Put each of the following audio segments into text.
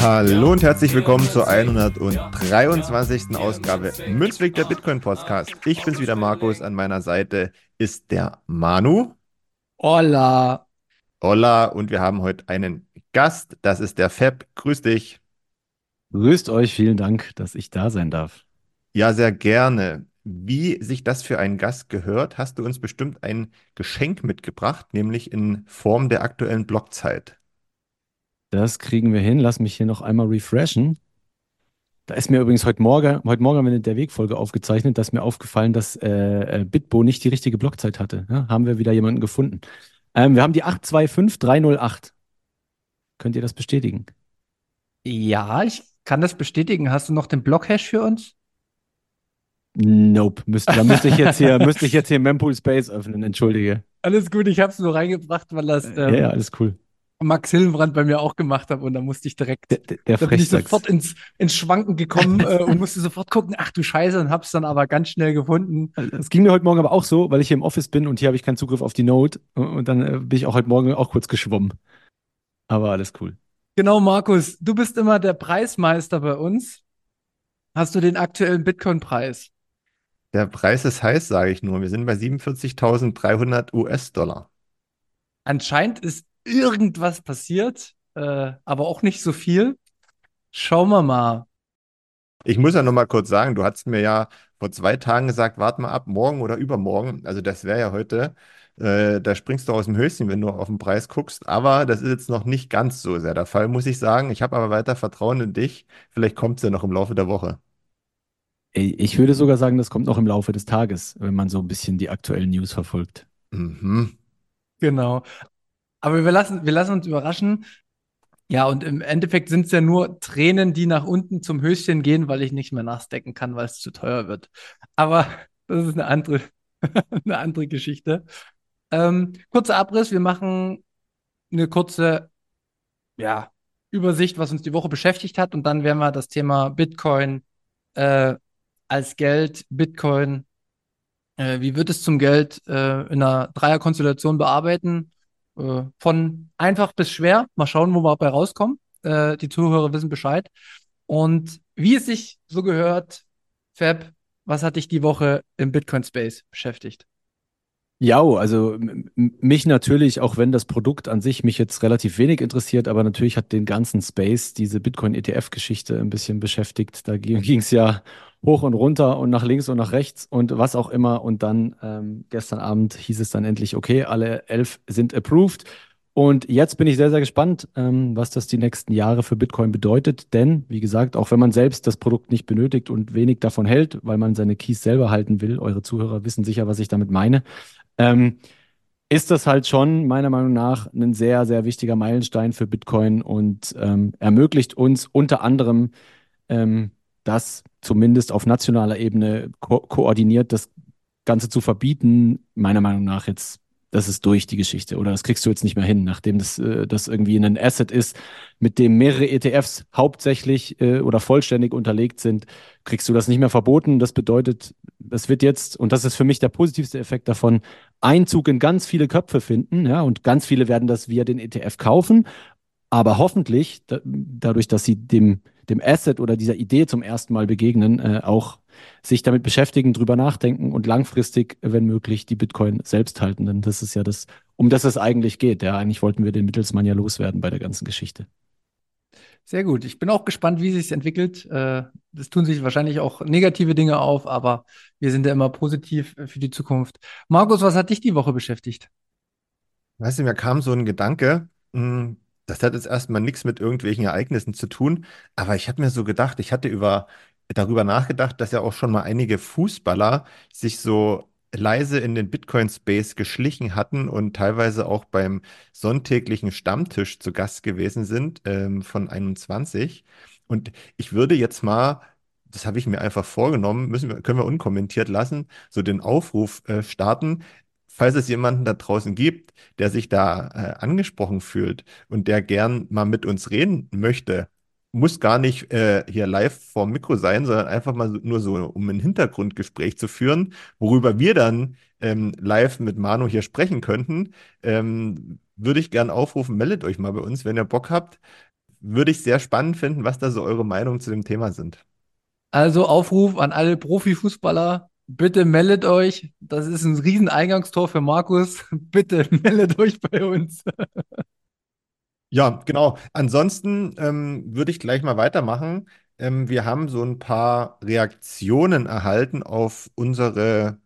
Hallo und herzlich willkommen zur 123. Ausgabe Münzweg der Bitcoin Podcast. Ich bin's wieder Markus, an meiner Seite ist der Manu. Hola. Hola und wir haben heute einen Gast, das ist der Fab. Grüß dich. Grüßt euch, vielen Dank, dass ich da sein darf. Ja, sehr gerne. Wie sich das für einen Gast gehört, hast du uns bestimmt ein Geschenk mitgebracht, nämlich in Form der aktuellen Blockzeit. Das kriegen wir hin. Lass mich hier noch einmal refreshen. Da ist mir übrigens heute Morgen, heute Morgen eine der Wegfolge aufgezeichnet, da ist mir aufgefallen, dass äh, äh Bitbo nicht die richtige Blockzeit hatte. Ja, haben wir wieder jemanden gefunden. Ähm, wir haben die 825308. Könnt ihr das bestätigen? Ja, ich kann das bestätigen. Hast du noch den Blockhash für uns? Nope. Müsste, da müsste ich jetzt hier, müsste ich jetzt hier Mempool Space öffnen, entschuldige. Alles gut, ich habe es nur reingebracht, weil das ähm, ja, alles cool. Max Hillenbrand bei mir auch gemacht hat und da musste ich direkt, der, der da bin ich sofort ins, ins Schwanken gekommen äh, und musste sofort gucken, ach du Scheiße, und hab's dann aber ganz schnell gefunden. Es ging mir heute Morgen aber auch so, weil ich hier im Office bin und hier habe ich keinen Zugriff auf die Note und dann äh, bin ich auch heute Morgen auch kurz geschwommen. Aber alles cool. Genau, Markus, du bist immer der Preismeister bei uns. Hast du den aktuellen Bitcoin-Preis? Der Preis ist heiß, sage ich nur. Wir sind bei 47.300 US-Dollar. Anscheinend ist irgendwas passiert, äh, aber auch nicht so viel. Schauen wir mal. Ich muss ja noch mal kurz sagen, du hast mir ja vor zwei Tagen gesagt, warte mal ab, morgen oder übermorgen. Also das wäre ja heute. Äh, da springst du aus dem Höschen, wenn du auf den Preis guckst. Aber das ist jetzt noch nicht ganz so sehr der Fall, muss ich sagen. Ich habe aber weiter Vertrauen in dich. Vielleicht kommt es ja noch im Laufe der Woche. Ich würde sogar sagen, das kommt noch im Laufe des Tages, wenn man so ein bisschen die aktuellen News verfolgt. Mhm. Genau. Aber wir lassen, wir lassen uns überraschen. Ja, und im Endeffekt sind es ja nur Tränen, die nach unten zum Höschen gehen, weil ich nicht mehr nachstecken kann, weil es zu teuer wird. Aber das ist eine andere, eine andere Geschichte. Ähm, kurzer Abriss, wir machen eine kurze ja, Übersicht, was uns die Woche beschäftigt hat. Und dann werden wir das Thema Bitcoin äh, als Geld, Bitcoin, äh, wie wird es zum Geld äh, in einer Dreierkonstellation bearbeiten äh, von einfach bis schwer. Mal schauen, wo wir dabei rauskommen. Äh, die Zuhörer wissen Bescheid. Und wie es sich so gehört, Fab, was hat dich die Woche im Bitcoin-Space beschäftigt? Ja, also mich natürlich, auch wenn das Produkt an sich mich jetzt relativ wenig interessiert, aber natürlich hat den ganzen Space diese Bitcoin-ETF-Geschichte ein bisschen beschäftigt. Da ging es ja hoch und runter und nach links und nach rechts und was auch immer. Und dann ähm, gestern Abend hieß es dann endlich, okay, alle elf sind approved. Und jetzt bin ich sehr, sehr gespannt, ähm, was das die nächsten Jahre für Bitcoin bedeutet. Denn, wie gesagt, auch wenn man selbst das Produkt nicht benötigt und wenig davon hält, weil man seine Keys selber halten will, eure Zuhörer wissen sicher, was ich damit meine, ähm, ist das halt schon meiner Meinung nach ein sehr, sehr wichtiger Meilenstein für Bitcoin und ähm, ermöglicht uns unter anderem ähm, das zumindest auf nationaler Ebene ko koordiniert das Ganze zu verbieten, meiner Meinung nach jetzt, das ist durch die Geschichte oder das kriegst du jetzt nicht mehr hin, nachdem das, äh, das irgendwie ein Asset ist, mit dem mehrere ETFs hauptsächlich äh, oder vollständig unterlegt sind, kriegst du das nicht mehr verboten. Das bedeutet, es wird jetzt, und das ist für mich der positivste Effekt davon, Einzug in ganz viele Köpfe finden, ja, und ganz viele werden das via den ETF kaufen, aber hoffentlich, da, dadurch, dass sie dem dem Asset oder dieser Idee zum ersten Mal begegnen, äh, auch sich damit beschäftigen, drüber nachdenken und langfristig, wenn möglich, die Bitcoin selbst halten. Denn das ist ja das, um das es eigentlich geht. Ja, eigentlich wollten wir den Mittelsmann ja loswerden bei der ganzen Geschichte. Sehr gut. Ich bin auch gespannt, wie sich entwickelt. Äh, es tun sich wahrscheinlich auch negative Dinge auf, aber wir sind ja immer positiv für die Zukunft. Markus, was hat dich die Woche beschäftigt? Weißt du, mir kam so ein Gedanke, hm, das hat jetzt erstmal nichts mit irgendwelchen Ereignissen zu tun, aber ich habe mir so gedacht, ich hatte über, darüber nachgedacht, dass ja auch schon mal einige Fußballer sich so leise in den Bitcoin-Space geschlichen hatten und teilweise auch beim sonntäglichen Stammtisch zu Gast gewesen sind ähm, von 21. Und ich würde jetzt mal, das habe ich mir einfach vorgenommen, müssen wir, können wir unkommentiert lassen, so den Aufruf äh, starten. Falls es jemanden da draußen gibt, der sich da äh, angesprochen fühlt und der gern mal mit uns reden möchte, muss gar nicht äh, hier live vor dem Mikro sein, sondern einfach mal nur so, um ein Hintergrundgespräch zu führen, worüber wir dann ähm, live mit Manu hier sprechen könnten, ähm, würde ich gern aufrufen, meldet euch mal bei uns, wenn ihr Bock habt. Würde ich sehr spannend finden, was da so eure Meinungen zu dem Thema sind. Also Aufruf an alle Profifußballer, bitte meldet euch. Das ist ein riesen Eingangstor für Markus. Bitte meldet euch bei uns. Ja, genau. Ansonsten ähm, würde ich gleich mal weitermachen. Ähm, wir haben so ein paar Reaktionen erhalten auf unsere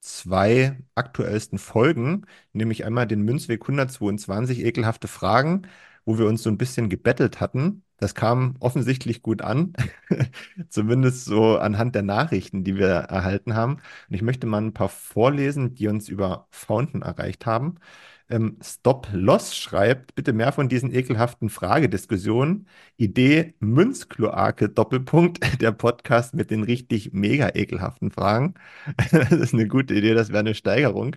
zwei aktuellsten Folgen, nämlich einmal den Münzweg 122 ekelhafte Fragen, wo wir uns so ein bisschen gebettelt hatten. Das kam offensichtlich gut an, zumindest so anhand der Nachrichten, die wir erhalten haben. Und ich möchte mal ein paar vorlesen, die uns über Fountain erreicht haben. Ähm, Stop Loss schreibt, bitte mehr von diesen ekelhaften Fragediskussionen. Idee Münzkloake, Doppelpunkt, der Podcast mit den richtig mega ekelhaften Fragen. das ist eine gute Idee, das wäre eine Steigerung.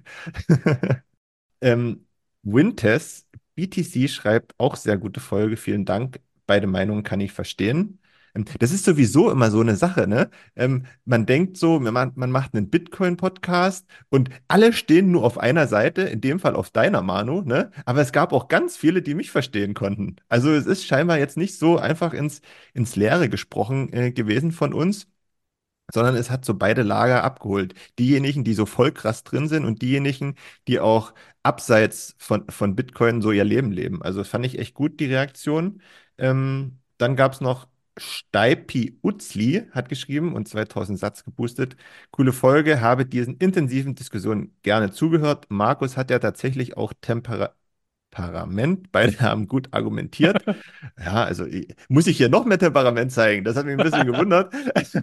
ähm, Wintess, BTC schreibt auch sehr gute Folge, vielen Dank. Beide Meinungen kann ich verstehen. Ähm, das ist sowieso immer so eine Sache, ne? Ähm, man denkt so, man, man macht einen Bitcoin-Podcast und alle stehen nur auf einer Seite, in dem Fall auf deiner Manu, ne? Aber es gab auch ganz viele, die mich verstehen konnten. Also es ist scheinbar jetzt nicht so einfach ins, ins Leere gesprochen äh, gewesen von uns sondern es hat so beide Lager abgeholt. Diejenigen, die so voll krass drin sind und diejenigen, die auch abseits von, von Bitcoin so ihr Leben leben. Also fand ich echt gut, die Reaktion. Ähm, dann gab es noch Steipi Uzli hat geschrieben und 2000 Satz geboostet. Coole Folge, habe diesen intensiven Diskussionen gerne zugehört. Markus hat ja tatsächlich auch Temperament, beide haben gut argumentiert. Ja, also muss ich hier noch mehr Temperament zeigen? Das hat mich ein bisschen gewundert.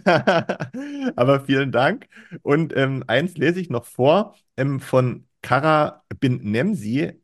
Aber vielen Dank. Und ähm, eins lese ich noch vor ähm, von Kara bin Nemsi,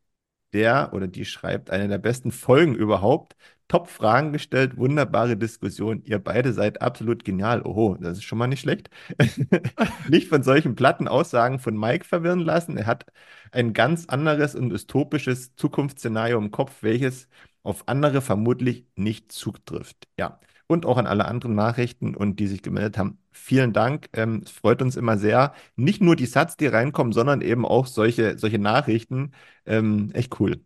der oder die schreibt eine der besten Folgen überhaupt. Top-Fragen gestellt, wunderbare Diskussion. Ihr beide seid absolut genial. Oho, das ist schon mal nicht schlecht. nicht von solchen platten Aussagen von Mike verwirren lassen. Er hat ein ganz anderes und dystopisches Zukunftsszenario im Kopf, welches auf andere vermutlich nicht zutrifft. Ja. Und auch an alle anderen Nachrichten und die sich gemeldet haben. Vielen Dank. Ähm, es freut uns immer sehr. Nicht nur die Satz, die reinkommen, sondern eben auch solche, solche Nachrichten. Ähm, echt cool.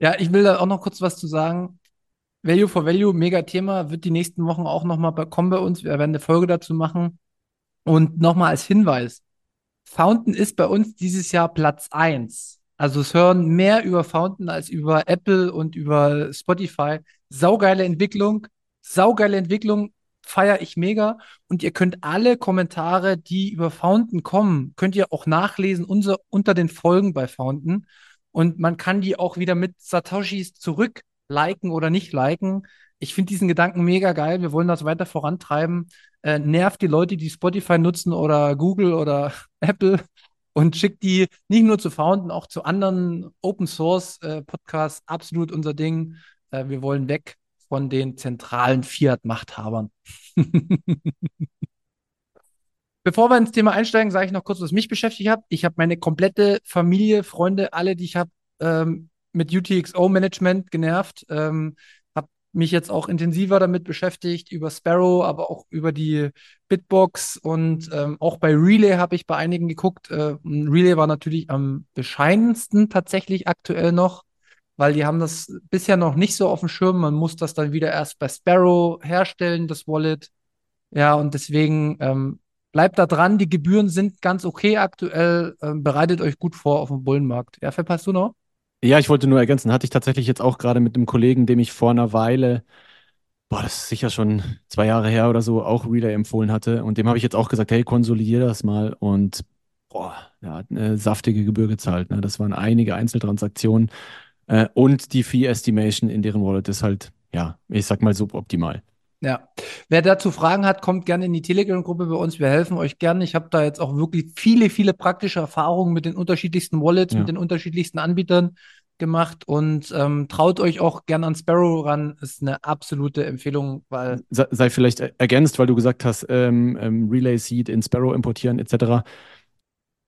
Ja, ich will da auch noch kurz was zu sagen. Value for Value, mega Thema, wird die nächsten Wochen auch nochmal kommen bei uns. Wir werden eine Folge dazu machen. Und nochmal als Hinweis: Fountain ist bei uns dieses Jahr Platz 1. Also es hören mehr über Fountain als über Apple und über Spotify. Saugeile Entwicklung, saugeile Entwicklung, feiere ich mega. Und ihr könnt alle Kommentare, die über Fountain kommen, könnt ihr auch nachlesen unser, unter den Folgen bei Fountain. Und man kann die auch wieder mit Satoshis zurück liken oder nicht liken. Ich finde diesen Gedanken mega geil. Wir wollen das weiter vorantreiben. Äh, nervt die Leute, die Spotify nutzen oder Google oder Apple und schickt die nicht nur zu Fountain, auch zu anderen Open Source äh, Podcasts. Absolut unser Ding. Äh, wir wollen weg von den zentralen Fiat-Machthabern. Bevor wir ins Thema einsteigen, sage ich noch kurz, was mich beschäftigt hat. Ich habe meine komplette Familie, Freunde, alle, die ich habe, ähm, mit UTXO-Management genervt. Ähm, habe mich jetzt auch intensiver damit beschäftigt, über Sparrow, aber auch über die Bitbox und ähm, auch bei Relay habe ich bei einigen geguckt. Äh, Relay war natürlich am bescheidensten tatsächlich aktuell noch, weil die haben das bisher noch nicht so auf dem Schirm. Man muss das dann wieder erst bei Sparrow herstellen, das Wallet. Ja, und deswegen ähm, bleibt da dran. Die Gebühren sind ganz okay aktuell. Ähm, bereitet euch gut vor auf dem Bullenmarkt. Ja, verpasst du noch? Ja, ich wollte nur ergänzen, hatte ich tatsächlich jetzt auch gerade mit einem Kollegen, dem ich vor einer Weile, boah, das ist sicher schon zwei Jahre her oder so, auch Relay empfohlen hatte. Und dem habe ich jetzt auch gesagt, hey, konsolidier das mal. Und boah, er hat eine saftige Gebühr gezahlt. Ne? Das waren einige Einzeltransaktionen. Äh, und die Fee Estimation in deren Wallet ist halt, ja, ich sag mal suboptimal. Ja. Wer dazu Fragen hat, kommt gerne in die Telegram-Gruppe bei uns. Wir helfen euch gerne. Ich habe da jetzt auch wirklich viele, viele praktische Erfahrungen mit den unterschiedlichsten Wallets, Ja. mit den unterschiedlichsten Anbietern gemacht und ähm, traut euch auch gerne an Sparrow ran. Ist eine absolute Empfehlung, weil sei, sei vielleicht er- ergänzt, weil du gesagt hast, ähm, ähm, Relay Seed in Sparrow importieren etc.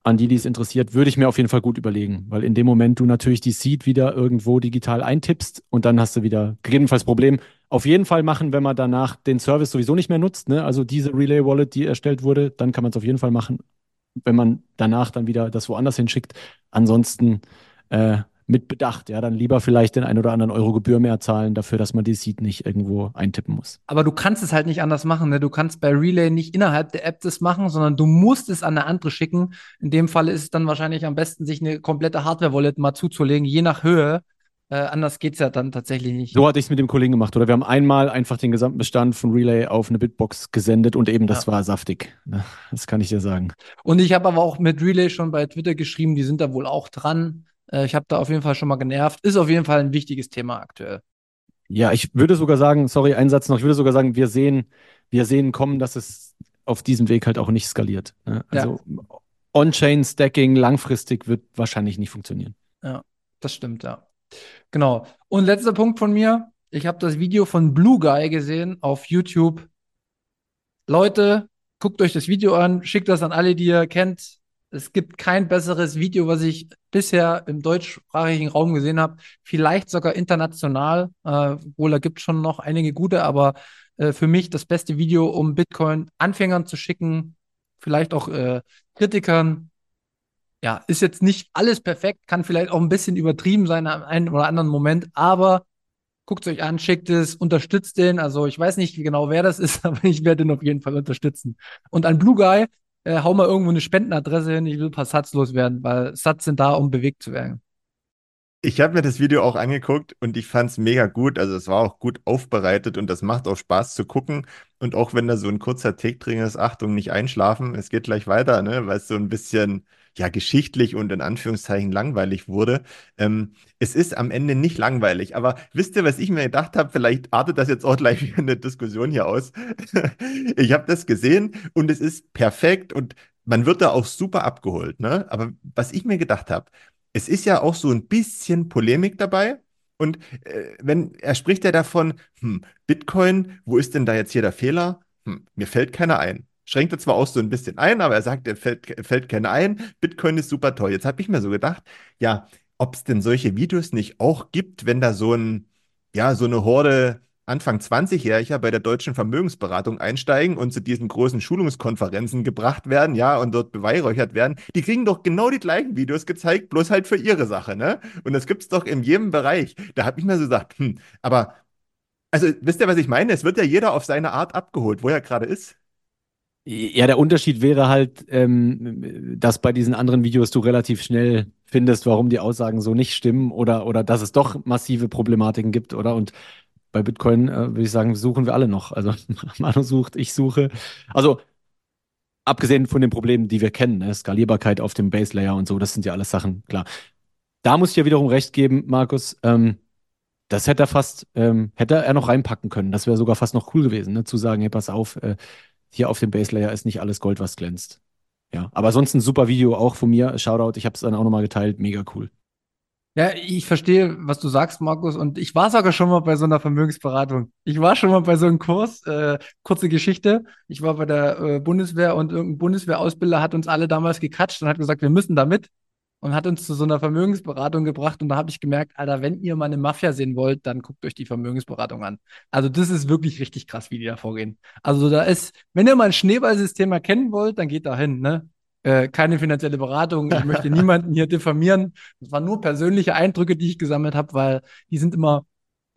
An die, die es interessiert, würde ich mir auf jeden Fall gut überlegen, weil in dem Moment du natürlich die Seed wieder irgendwo digital eintippst und dann hast du wieder gegebenenfalls Problem. Auf jeden Fall machen, wenn man danach den Service sowieso nicht mehr nutzt, ne? also diese Relay Wallet, die erstellt wurde, dann kann man es auf jeden Fall machen, wenn man danach dann wieder das woanders hinschickt. Ansonsten äh, mit Bedacht, ja, dann lieber vielleicht den ein oder anderen Euro Gebühr mehr zahlen dafür, dass man die Seed nicht irgendwo eintippen muss. Aber du kannst es halt nicht anders machen. Ne? Du kannst bei Relay nicht innerhalb der App das machen, sondern du musst es an eine andere schicken. In dem Fall ist es dann wahrscheinlich am besten, sich eine komplette Hardware-Wallet mal zuzulegen, je nach Höhe. Äh, anders geht es ja dann tatsächlich nicht. So hatte ich es mit dem Kollegen gemacht. Oder wir haben einmal einfach den gesamten Bestand von Relay auf eine Bitbox gesendet und eben das Ja. war saftig. Ne? Das kann ich dir sagen. Und ich habe aber auch mit Relay schon bei Twitter geschrieben, die sind da wohl auch dran. Äh, ich habe da auf jeden Fall schon mal genervt. Ist auf jeden Fall ein wichtiges Thema aktuell. Ja, ich würde sogar sagen, sorry, ein Satz noch, ich würde sogar sagen, wir sehen, wir sehen kommen, dass es auf diesem Weg halt auch nicht skaliert. Ne? Also On-Chain-Stacking langfristig wird wahrscheinlich nicht funktionieren. Das stimmt, ja. Genau. Und letzter Punkt von mir. Ich habe das Video von Blue Guy gesehen auf YouTube. Leute, guckt euch das Video an, schickt das an alle, die ihr kennt. Es gibt kein besseres Video, was ich bisher im deutschsprachigen Raum gesehen habe. Vielleicht sogar international. Äh, wohl, da gibt es schon noch einige gute, aber äh, für mich das beste Video, um Bitcoin Anfängern zu schicken, vielleicht auch äh, Kritikern, ja, ist jetzt nicht alles perfekt, kann vielleicht auch ein bisschen übertrieben sein am einen oder anderen Moment, aber guckt es euch an, schickt es, unterstützt den. Also ich weiß nicht genau, wer das ist, aber ich werde den auf jeden Fall unterstützen. Und an Blue Guy, äh, hau mal irgendwo eine Spendenadresse hin, ich will ein paar Satz loswerden, weil Satz sind da, um bewegt zu werden. Ich habe mir das Video auch angeguckt und ich fand es mega gut. Also es war auch gut aufbereitet und das macht auch Spaß zu gucken. Und auch wenn da so ein kurzer Take drin ist, Achtung, nicht einschlafen, es geht gleich weiter, ne? Weil es so ein bisschen ja geschichtlich und in Anführungszeichen langweilig wurde. Ähm, es ist am Ende nicht langweilig, aber wisst ihr, was ich mir gedacht habe? Vielleicht artet das jetzt auch gleich wieder eine Diskussion hier aus. ich habe das gesehen und es ist perfekt und man wird da auch super abgeholt, ne? Aber was ich mir gedacht habe, es ist ja auch so ein bisschen Polemik dabei. Und äh, wenn er spricht ja davon, hm, Bitcoin, wo ist denn da jetzt hier der Fehler? Hm, mir fällt keiner ein. Schränkt er zwar auch so ein bisschen ein, aber er sagt, er fällt, fällt keiner ein. Bitcoin ist super toll. Jetzt habe ich mir so gedacht, ja, ob es denn solche Videos nicht auch gibt, wenn da so ein, ja, so eine Horde Anfang 20-Jähriger bei der Deutschen Vermögensberatung einsteigen und zu diesen großen Schulungskonferenzen gebracht werden, ja, und dort beweihräuchert werden, die kriegen doch genau die gleichen Videos gezeigt, bloß halt für ihre Sache, ne? Und das gibt's doch in jedem Bereich. Da habe ich mir so gesagt, hm, aber, also, wisst ihr, was ich meine? Es wird ja jeder auf seine Art abgeholt, wo er gerade ist. Ja, der Unterschied wäre halt, ähm, dass bei diesen anderen Videos du relativ schnell findest, warum die Aussagen so nicht stimmen oder, oder dass es doch massive Problematiken gibt, oder? Und bei Bitcoin, äh, würde ich sagen, suchen wir alle noch. Also Manu sucht, ich suche. Also abgesehen von den Problemen, die wir kennen, ne? Skalierbarkeit auf dem Base Layer und so, das sind ja alles Sachen, klar. Da muss ich dir wiederum recht geben, Markus. Ähm, das hätte er fast, ähm, hätte er noch reinpacken können. Das wäre sogar fast noch cool gewesen, ne? Zu sagen, hey, pass auf, äh, hier auf dem Base Layer ist nicht alles Gold, was glänzt. Ja, aber sonst ein super Video auch von mir. Shoutout, ich habe es dann auch nochmal geteilt. Mega cool. Ja, ich verstehe, was du sagst, Markus. Und ich war sogar schon mal bei so einer Vermögensberatung. Ich war schon mal bei so einem Kurs, äh, kurze Geschichte. Ich war bei der äh, Bundeswehr und irgendein Bundeswehrausbilder hat uns alle damals gekatscht und hat gesagt, wir müssen da mit. Und hat uns zu so einer Vermögensberatung gebracht. Und da habe ich gemerkt, Alter, wenn ihr mal eine Mafia sehen wollt, dann guckt euch die Vermögensberatung an. Also das ist wirklich richtig krass, wie die da vorgehen. Also da ist, wenn ihr mal ein Schneeballsystem erkennen wollt, dann geht da hin, ne? Äh, keine finanzielle Beratung. Ich möchte niemanden hier diffamieren. Das waren nur persönliche Eindrücke, die ich gesammelt habe, weil die sind immer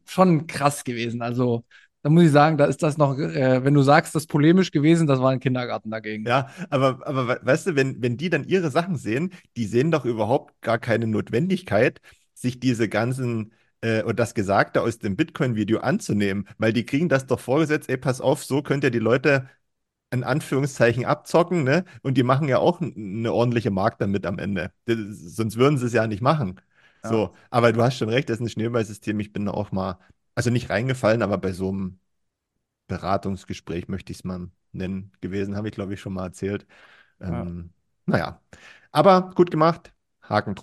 schon krass gewesen. Also da muss ich sagen, da ist das noch, äh, wenn du sagst, das ist polemisch gewesen, das war ein Kindergarten dagegen. Ja, aber, aber we- weißt du, wenn, wenn die dann ihre Sachen sehen, die sehen doch überhaupt gar keine Notwendigkeit, sich diese ganzen äh, und das Gesagte aus dem Bitcoin-Video anzunehmen, weil die kriegen das doch vorgesetzt, ey, pass auf, so könnt ihr die Leute in Anführungszeichen abzocken, ne? Und die machen ja auch eine ordentliche Mark damit am Ende. Das, sonst würden sie es ja nicht machen. Ja. So, aber du hast schon recht, das ist ein Schneeballsystem. Ich bin da auch mal, also nicht reingefallen, aber bei so einem Beratungsgespräch, möchte ich es mal nennen, gewesen. Habe ich, glaube ich, schon mal erzählt. Ja. Ähm, naja, aber gut gemacht. Haken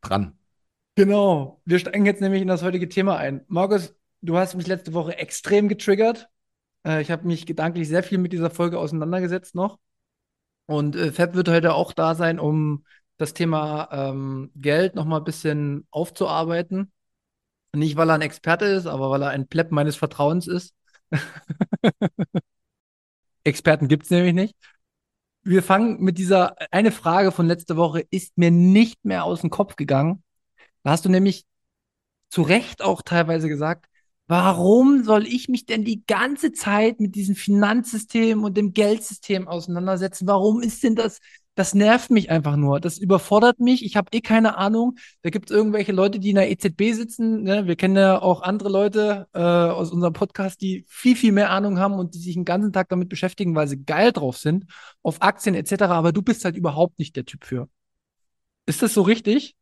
dran. Genau. Wir steigen jetzt nämlich in das heutige Thema ein. Markus, du hast mich letzte Woche extrem getriggert. Äh, ich habe mich gedanklich sehr viel mit dieser Folge auseinandergesetzt noch. Und äh, Fab wird heute auch da sein, um das Thema ähm, Geld nochmal ein bisschen aufzuarbeiten. Nicht, weil er ein Experte ist, aber weil er ein Pleb meines Vertrauens ist. Experten gibt es nämlich nicht. Wir fangen mit dieser eine Frage von letzter Woche ist mir nicht mehr aus dem Kopf gegangen. Da hast du nämlich zu Recht auch teilweise gesagt, warum soll ich mich denn die ganze Zeit mit diesem Finanzsystem und dem Geldsystem auseinandersetzen? Warum ist denn das? Das nervt mich einfach nur. Das überfordert mich. Ich habe eh keine Ahnung. Da gibt es irgendwelche Leute, die in der EZB sitzen. Ne? Wir kennen ja auch andere Leute äh, aus unserem Podcast, die viel, viel mehr Ahnung haben und die sich den ganzen Tag damit beschäftigen, weil sie geil drauf sind, auf Aktien etc. Aber du bist halt überhaupt nicht der Typ für. Ist das so richtig?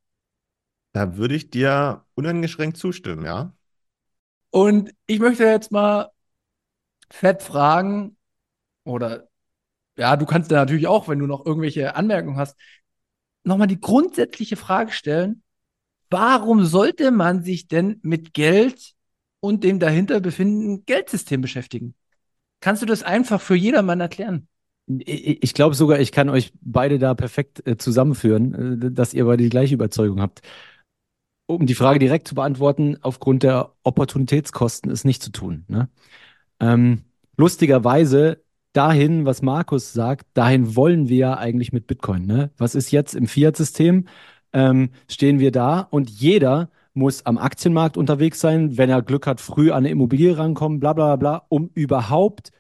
Da würde ich dir uneingeschränkt zustimmen, ja. Und ich möchte jetzt mal fett fragen, oder ja, du kannst da natürlich auch, wenn du noch irgendwelche Anmerkungen hast, nochmal die grundsätzliche Frage stellen, warum sollte man sich denn mit Geld und dem dahinter befindenden Geldsystem beschäftigen? Kannst du das einfach für jedermann erklären? Ich glaube sogar, ich kann euch beide da perfekt äh, zusammenführen, äh, dass ihr beide die gleiche Überzeugung habt. Um die Frage direkt zu beantworten, aufgrund der Opportunitätskosten ist nicht zu tun. Ne? Ähm, lustigerweise dahin, was Markus sagt, dahin wollen wir ja eigentlich mit Bitcoin. Ne? Was ist jetzt im Fiat-System? Ähm, stehen wir da und jeder muss am Aktienmarkt unterwegs sein, wenn er Glück hat, früh an eine Immobilie rankommen, bla bla bla, um überhaupt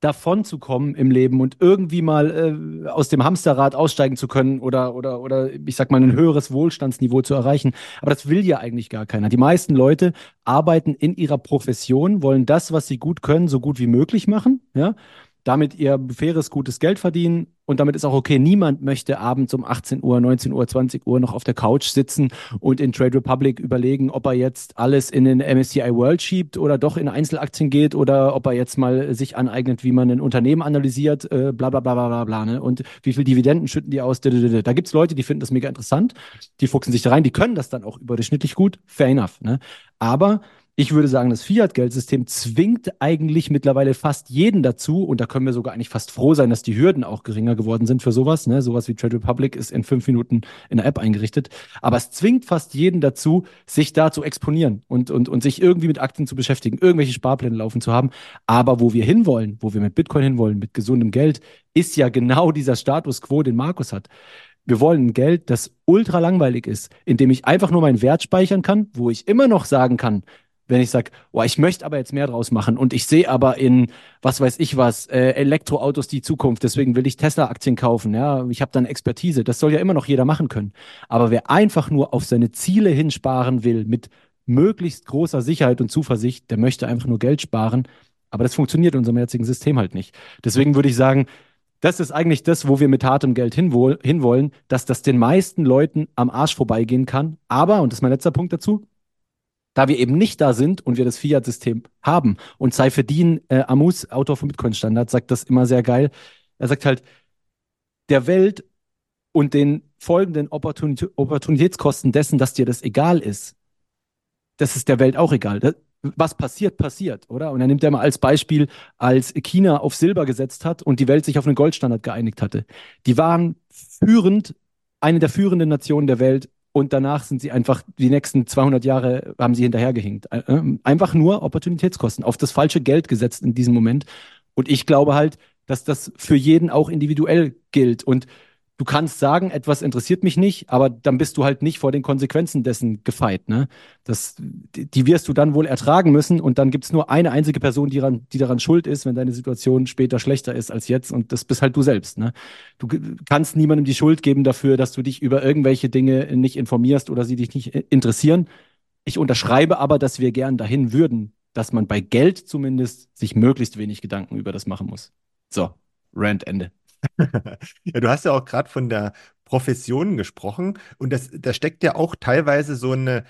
davon zu kommen im Leben und irgendwie mal äh, aus dem Hamsterrad aussteigen zu können oder, oder, oder ich sag mal ein höheres Wohlstandsniveau zu erreichen. Aber das will ja eigentlich gar keiner. Die meisten Leute arbeiten in ihrer Profession, wollen das, was sie gut können, so gut wie möglich machen, ja damit ihr faires, gutes Geld verdienen. Und damit ist auch okay, niemand möchte abends um 18 Uhr, 19 Uhr, 20 Uhr noch auf der Couch sitzen und in Trade Republic überlegen, ob er jetzt alles in den MSCI World schiebt oder doch in Einzelaktien geht oder ob er jetzt mal sich aneignet, wie man ein Unternehmen analysiert, äh, bla bla bla bla bla bla. Ne? Und wie viel Dividenden schütten die aus? Da gibt es Leute, die finden das mega interessant, die fuchsen sich da rein, die können das dann auch überdurchschnittlich gut, fair enough. Ne? Aber ich würde sagen, das Fiat-Geldsystem zwingt eigentlich mittlerweile fast jeden dazu, und da können wir sogar eigentlich fast froh sein, dass die Hürden auch geringer geworden sind für sowas. Ne? Sowas wie Trade Republic ist in fünf Minuten in der App eingerichtet. Aber es zwingt fast jeden dazu, sich da zu exponieren und, und, und sich irgendwie mit Aktien zu beschäftigen, irgendwelche Sparpläne laufen zu haben. Aber wo wir hinwollen, wo wir mit Bitcoin hinwollen, mit gesundem Geld, ist ja genau dieser Status quo, den Markus hat. Wir wollen ein Geld, das ultra langweilig ist, in dem ich einfach nur meinen Wert speichern kann, wo ich immer noch sagen kann, wenn ich sage, oh, ich möchte aber jetzt mehr draus machen und ich sehe aber in, was weiß ich was, äh, Elektroautos die Zukunft, deswegen will ich Tesla-Aktien kaufen, ja, ich habe dann Expertise, das soll ja immer noch jeder machen können. Aber wer einfach nur auf seine Ziele hinsparen will, mit möglichst großer Sicherheit und Zuversicht, der möchte einfach nur Geld sparen, aber das funktioniert in unserem jetzigen System halt nicht. Deswegen würde ich sagen, das ist eigentlich das, wo wir mit hartem Geld hinwollen, dass das den meisten Leuten am Arsch vorbeigehen kann. Aber, und das ist mein letzter Punkt dazu, da wir eben nicht da sind und wir das Fiat-System haben. Und Seifedin äh, Amus, Autor vom Bitcoin-Standard, sagt das immer sehr geil. Er sagt halt, der Welt und den folgenden Opportunitä Opportunitätskosten dessen, dass dir das egal ist, das ist der Welt auch egal. Das, was passiert, passiert, oder? Und er nimmt ja mal als Beispiel, als China auf Silber gesetzt hat und die Welt sich auf einen Goldstandard geeinigt hatte. Die waren führend, eine der führenden Nationen der Welt und danach sind sie einfach, die nächsten 200 Jahre haben sie hinterhergehinkt. Einfach nur Opportunitätskosten, auf das falsche Geld gesetzt in diesem Moment. Und ich glaube halt, dass das für jeden auch individuell gilt. Und du kannst sagen, etwas interessiert mich nicht, aber dann bist du halt nicht vor den Konsequenzen dessen gefeit. Ne? Das, die wirst du dann wohl ertragen müssen und dann gibt es nur eine einzige Person, die daran, die daran schuld ist, wenn deine Situation später schlechter ist als jetzt und das bist halt du selbst. Ne? Du kannst niemandem die Schuld geben dafür, dass du dich über irgendwelche Dinge nicht informierst oder sie dich nicht interessieren. Ich unterschreibe aber, dass wir gern dahin würden, dass man bei Geld zumindest sich möglichst wenig Gedanken über das machen muss. So, Rant Ende. Ja, du hast ja auch gerade von der Profession gesprochen und das, da steckt ja auch teilweise so eine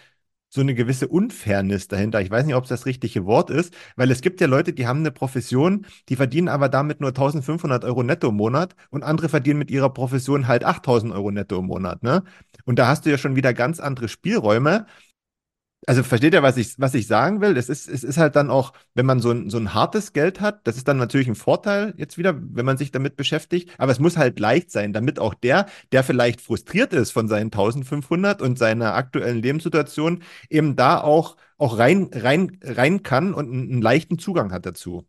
so eine gewisse Unfairness dahinter. Ich weiß nicht, ob es das richtige Wort ist, weil es gibt ja Leute, die haben eine Profession, die verdienen aber damit nur 1500 Euro netto im Monat und andere verdienen mit ihrer Profession halt 8000 Euro netto im Monat. Ne? Und da hast du ja schon wieder ganz andere Spielräume. Also versteht ihr, was ich, was ich sagen will? Es ist, es ist halt dann auch, wenn man so ein, so ein hartes Geld hat, das ist dann natürlich ein Vorteil jetzt wieder, wenn man sich damit beschäftigt, aber es muss halt leicht sein, damit auch der, der vielleicht frustriert ist von seinen 1500 und seiner aktuellen Lebenssituation, eben da auch, auch rein, rein, rein kann und einen, einen leichten Zugang hat dazu.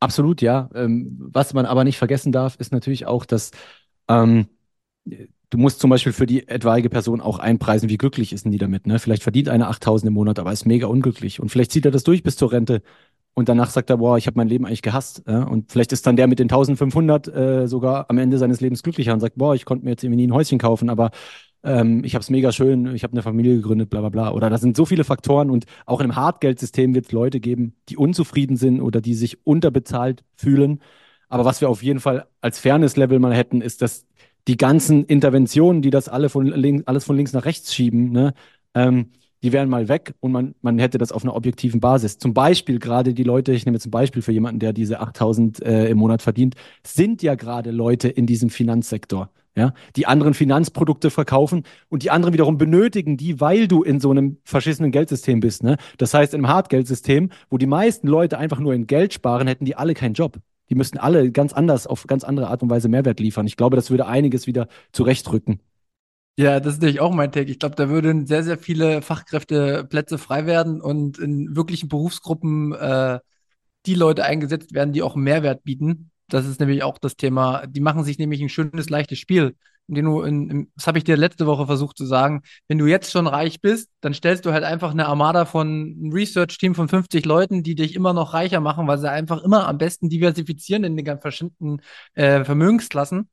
Absolut, ja. Ähm, was man aber nicht vergessen darf, ist natürlich auch, dass ähm, du musst zum Beispiel für die etwaige Person auch einpreisen, wie glücklich ist denn die damit. Ne? Vielleicht verdient einer 8000 im Monat, aber ist mega unglücklich. Und vielleicht zieht er das durch bis zur Rente. Und danach sagt er, boah, ich habe mein Leben eigentlich gehasst. Ja? Und vielleicht ist dann der mit den 1500 äh, sogar am Ende seines Lebens glücklicher und sagt, boah, ich konnte mir jetzt irgendwie nie ein Häuschen kaufen, aber ähm, ich habe es mega schön, ich habe eine Familie gegründet, bla bla bla. Oder da sind so viele Faktoren und auch in einem Hartgeldsystem wird es Leute geben, die unzufrieden sind oder die sich unterbezahlt fühlen. Aber was wir auf jeden Fall als Fairness-Level mal hätten, ist, dass die ganzen Interventionen, die das alle von links, alles von links nach rechts schieben, ne, ähm, die wären mal weg und man, man hätte das auf einer objektiven Basis. Zum Beispiel gerade die Leute, ich nehme jetzt ein Beispiel für jemanden, der diese 8000 äh, im Monat verdient, sind ja gerade Leute in diesem Finanzsektor, ja, die anderen Finanzprodukte verkaufen und die anderen wiederum benötigen die, weil du in so einem verschissenen Geldsystem bist. Ne? Das heißt, in einem Hartgeldsystem, wo die meisten Leute einfach nur in Geld sparen, hätten die alle keinen Job. Die müssten alle ganz anders, auf ganz andere Art und Weise Mehrwert liefern. Ich glaube, das würde einiges wieder zurechtrücken. Ja, das ist natürlich auch mein Take. Ich glaube, da würden sehr, sehr viele Fachkräfteplätze frei werden und in wirklichen Berufsgruppen äh, die Leute eingesetzt werden, die auch Mehrwert bieten. Das ist nämlich auch das Thema. Die machen sich nämlich ein schönes, leichtes Spiel den du in, in das habe ich dir letzte Woche versucht zu sagen, wenn du jetzt schon reich bist, dann stellst du halt einfach eine Armada von einem Research-Team von 50 Leuten, die dich immer noch reicher machen, weil sie einfach immer am besten diversifizieren in den ganz verschiedenen äh, Vermögensklassen.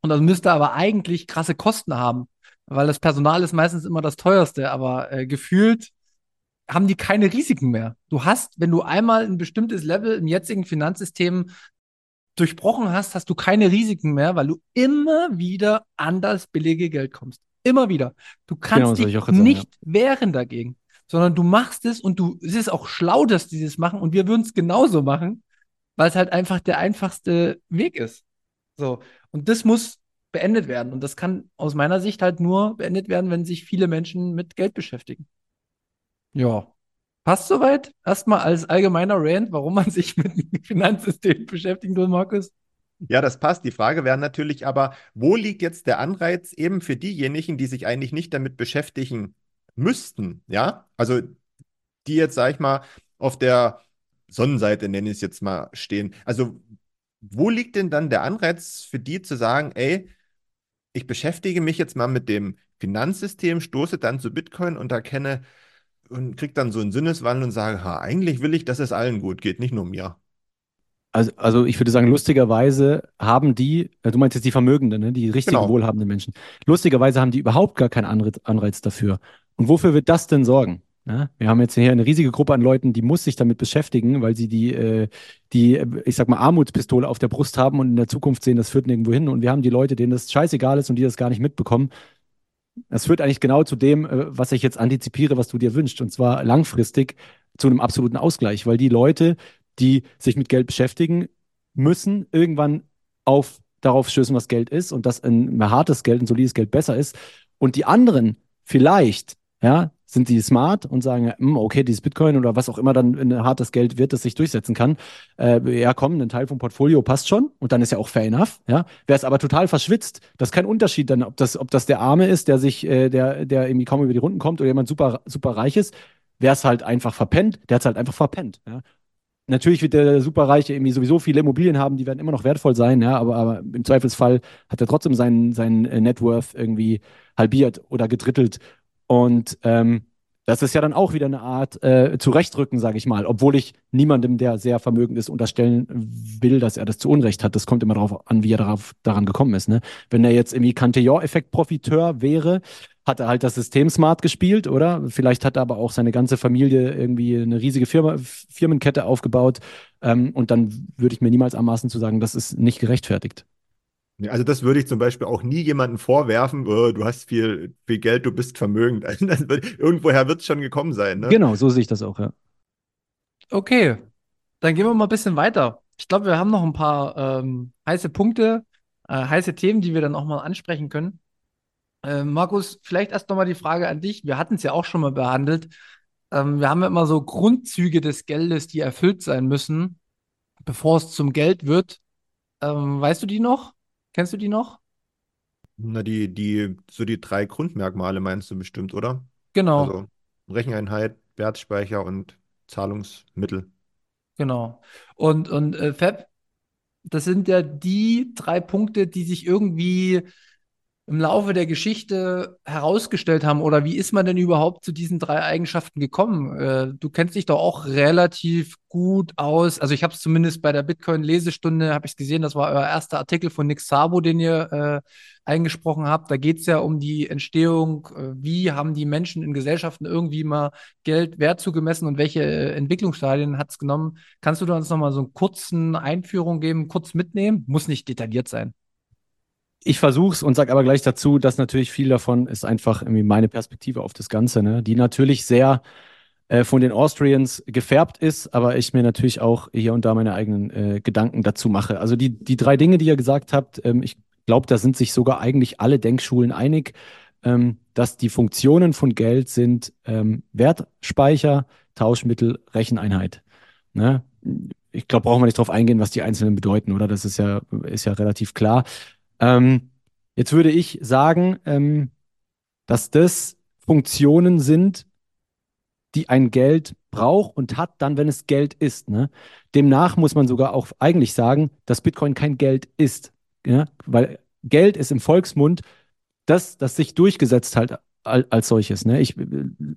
Und das müsste aber eigentlich krasse Kosten haben, weil das Personal ist meistens immer das teuerste, aber äh, gefühlt haben die keine Risiken mehr. Du hast, wenn du einmal ein bestimmtes Level im jetzigen Finanzsystem durchbrochen hast, hast du keine Risiken mehr, weil du immer wieder an das billige Geld kommst. Immer wieder. Du kannst genau, dich nicht sagen, ja. wehren dagegen, sondern du machst es und du, es ist auch schlau, dass die das machen und wir würden es genauso machen, weil es halt einfach der einfachste Weg ist. So. Und das muss beendet werden. Und das kann aus meiner Sicht halt nur beendet werden, wenn sich viele Menschen mit Geld beschäftigen. Ja. Passt soweit? Erstmal als allgemeiner Rant, warum man sich mit dem Finanzsystem beschäftigen will, Markus? Ja, das passt. Die Frage wäre natürlich aber, wo liegt jetzt der Anreiz eben für diejenigen, die sich eigentlich nicht damit beschäftigen müssten? Ja, also die jetzt, sag ich mal, auf der Sonnenseite, nenne ich es jetzt mal, stehen. Also, wo liegt denn dann der Anreiz für die zu sagen, ey, ich beschäftige mich jetzt mal mit dem Finanzsystem, stoße dann zu Bitcoin und erkenne, und kriege dann so einen Sinneswandel und sage, ha, eigentlich will ich, dass es allen gut geht, nicht nur mir. Also, also ich würde sagen, lustigerweise haben die, äh, du meinst jetzt die Vermögenden, ne, die richtig genau. wohlhabenden Menschen, lustigerweise haben die überhaupt gar keinen Anreiz dafür. Und wofür wird das denn sorgen? Ja, wir haben jetzt hier eine riesige Gruppe an Leuten, die muss sich damit beschäftigen, weil sie die, äh, die, ich sag mal, Armutspistole auf der Brust haben und in der Zukunft sehen, das führt nirgendwo hin. Und wir haben die Leute, denen das scheißegal ist und die das gar nicht mitbekommen. Das führt eigentlich genau zu dem, äh, was ich jetzt antizipiere, was du dir wünschst, und zwar langfristig zu einem absoluten Ausgleich, weil die Leute, die sich mit Geld beschäftigen, müssen irgendwann auf darauf stößen, was Geld ist und dass ein, ein hartes Geld, ein solides Geld besser ist. Und die anderen vielleicht, ja, sind die smart und sagen, hm, okay, dieses Bitcoin oder was auch immer dann ein hartes Geld wird, das sich durchsetzen kann. Äh, ja, komm, ein Teil vom Portfolio passt schon und dann ist ja auch fair enough. Ja, wer es aber total verschwitzt, das ist kein Unterschied dann, ob das, ob das der Arme ist, der sich, äh, der, der irgendwie kaum über die Runden kommt oder jemand super, super reich ist. Wer es halt einfach verpennt, der hat es halt einfach verpennt. Ja? Natürlich wird der Superreiche irgendwie sowieso viele Immobilien haben, die werden immer noch wertvoll sein, ja, aber, aber im Zweifelsfall hat er trotzdem seinen, seinen äh, Net Worth irgendwie halbiert oder gedrittelt. Und ähm, das ist ja dann auch wieder eine Art äh, zurechtrücken, sage ich mal, obwohl ich niemandem, der sehr vermögend ist, unterstellen will, dass er das zu Unrecht hat. Das kommt immer darauf an, wie er darauf, daran gekommen ist. Ne? Wenn er jetzt irgendwie Cantillon-Effekt-Profiteur wäre, hat er halt das System smart gespielt, oder? Vielleicht hat er aber auch seine ganze Familie irgendwie eine riesige Firma, Firmenkette aufgebaut. Ähm, und dann würde ich mir niemals anmaßen zu sagen, das ist nicht gerechtfertigt. Also das würde ich zum Beispiel auch nie jemandem vorwerfen, oh, du hast viel, viel Geld, du bist vermögend. wird, irgendwoher wird es schon gekommen sein. Ne? Genau, so sehe ich das auch, ja. Okay, dann gehen wir mal ein bisschen weiter. Ich glaube, wir haben noch ein paar ähm, heiße Punkte, äh, heiße Themen, die wir dann auch mal ansprechen können. Äh, Markus, vielleicht erst nochmal die Frage an dich. Wir hatten es ja auch schon mal behandelt. Ähm, wir haben ja immer so Grundzüge des Geldes, die erfüllt sein müssen, bevor es zum Geld wird. Ähm, weißt du die noch? Kennst du die noch? Na, die, die, so die drei Grundmerkmale meinst du bestimmt, oder? Genau, Also Recheneinheit, Wertspeicher und Zahlungsmittel. genau. Und, und äh, Fab, das sind ja die drei Punkte, die sich irgendwie im Laufe der Geschichte herausgestellt haben? Oder wie ist man denn überhaupt zu diesen drei Eigenschaften gekommen? Äh, du kennst dich doch auch relativ gut aus. Also ich habe es zumindest bei der Bitcoin-Lesestunde, habe ich gesehen, das war euer erster Artikel von Nick Szabo, den ihr äh, eingesprochen habt. Da geht es ja um die Entstehung, äh, wie haben die Menschen in Gesellschaften irgendwie mal Geld Wert zugemessen und welche äh, Entwicklungsstadien hat es genommen? Kannst du uns nochmal so einen kurzen Einführung geben, kurz mitnehmen? Muss nicht detailliert sein. Ich versuche es und sage aber gleich dazu, dass natürlich viel davon ist einfach irgendwie meine Perspektive auf das Ganze, ne? die natürlich sehr äh, von den Austrians gefärbt ist, aber ich mir natürlich auch hier und da meine eigenen äh, Gedanken dazu mache. Also die, die drei Dinge, die ihr gesagt habt, ähm, ich glaube, da sind sich sogar eigentlich alle Denkschulen einig, ähm, dass die Funktionen von Geld sind ähm, Wertspeicher, Tauschmittel, Recheneinheit. Ne? Ich glaube, brauchen wir nicht drauf eingehen, was die einzelnen bedeuten, oder? Das ist ja, ist ja relativ klar. Ähm, jetzt würde ich sagen, ähm, dass das Funktionen sind, die ein Geld braucht und hat dann, wenn es Geld ist. Ne? Demnach muss man sogar auch eigentlich sagen, dass Bitcoin kein Geld ist. Ja? Weil Geld ist im Volksmund das, das sich durchgesetzt hat als solches. Ne? Ich äh,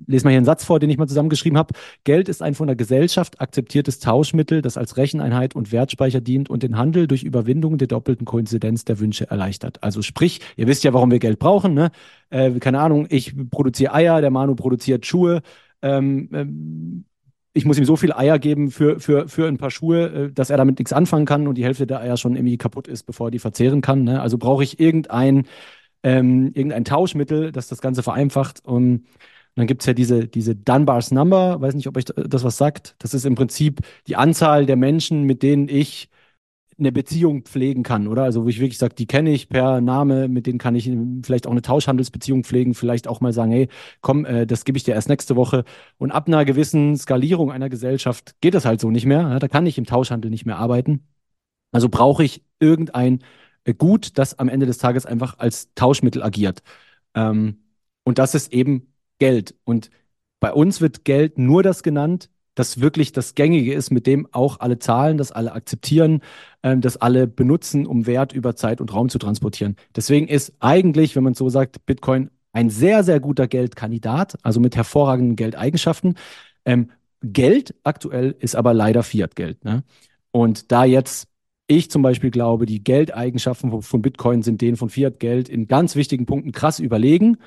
lese mal hier einen Satz vor, den ich mal zusammengeschrieben habe. Geld ist ein von der Gesellschaft akzeptiertes Tauschmittel, das als Recheneinheit und Wertspeicher dient und den Handel durch Überwindung der doppelten Koinzidenz der Wünsche erleichtert. Also sprich, ihr wisst ja, warum wir Geld brauchen. Ne? Äh, keine Ahnung, ich produziere Eier, der Manu produziert Schuhe. Ähm, ähm, ich muss ihm so viel Eier geben für, für, für ein paar Schuhe, äh, dass er damit nichts anfangen kann und die Hälfte der Eier schon irgendwie kaputt ist, bevor er die verzehren kann. Ne? Also brauche ich irgendein ähm, irgendein Tauschmittel, das das Ganze vereinfacht. Und dann gibt es ja diese, diese Dunbar's Number, weiß nicht, ob euch das was sagt. Das ist im Prinzip die Anzahl der Menschen, mit denen ich eine Beziehung pflegen kann, oder? Also wo ich wirklich sage, die kenne ich per Name, mit denen kann ich vielleicht auch eine Tauschhandelsbeziehung pflegen, vielleicht auch mal sagen, hey, komm, äh, das gebe ich dir erst nächste Woche. Und ab einer gewissen Skalierung einer Gesellschaft geht das halt so nicht mehr. Ja? Da kann ich im Tauschhandel nicht mehr arbeiten. Also brauche ich irgendein gut, das am Ende des Tages einfach als Tauschmittel agiert. Ähm, und das ist eben Geld. Und bei uns wird Geld nur das genannt, das wirklich das Gängige ist, mit dem auch alle zahlen, das alle akzeptieren, ähm, das alle benutzen, um Wert über Zeit und Raum zu transportieren. Deswegen ist eigentlich, wenn man so sagt, Bitcoin ein sehr, sehr guter Geldkandidat, also mit hervorragenden Geldeigenschaften. Ähm, Geld aktuell ist aber leider Fiat-Geld. Ne? Und da jetzt ich zum Beispiel glaube, die Geldeigenschaften von Bitcoin sind denen von Fiat-Geld in ganz wichtigen Punkten krass überlegen.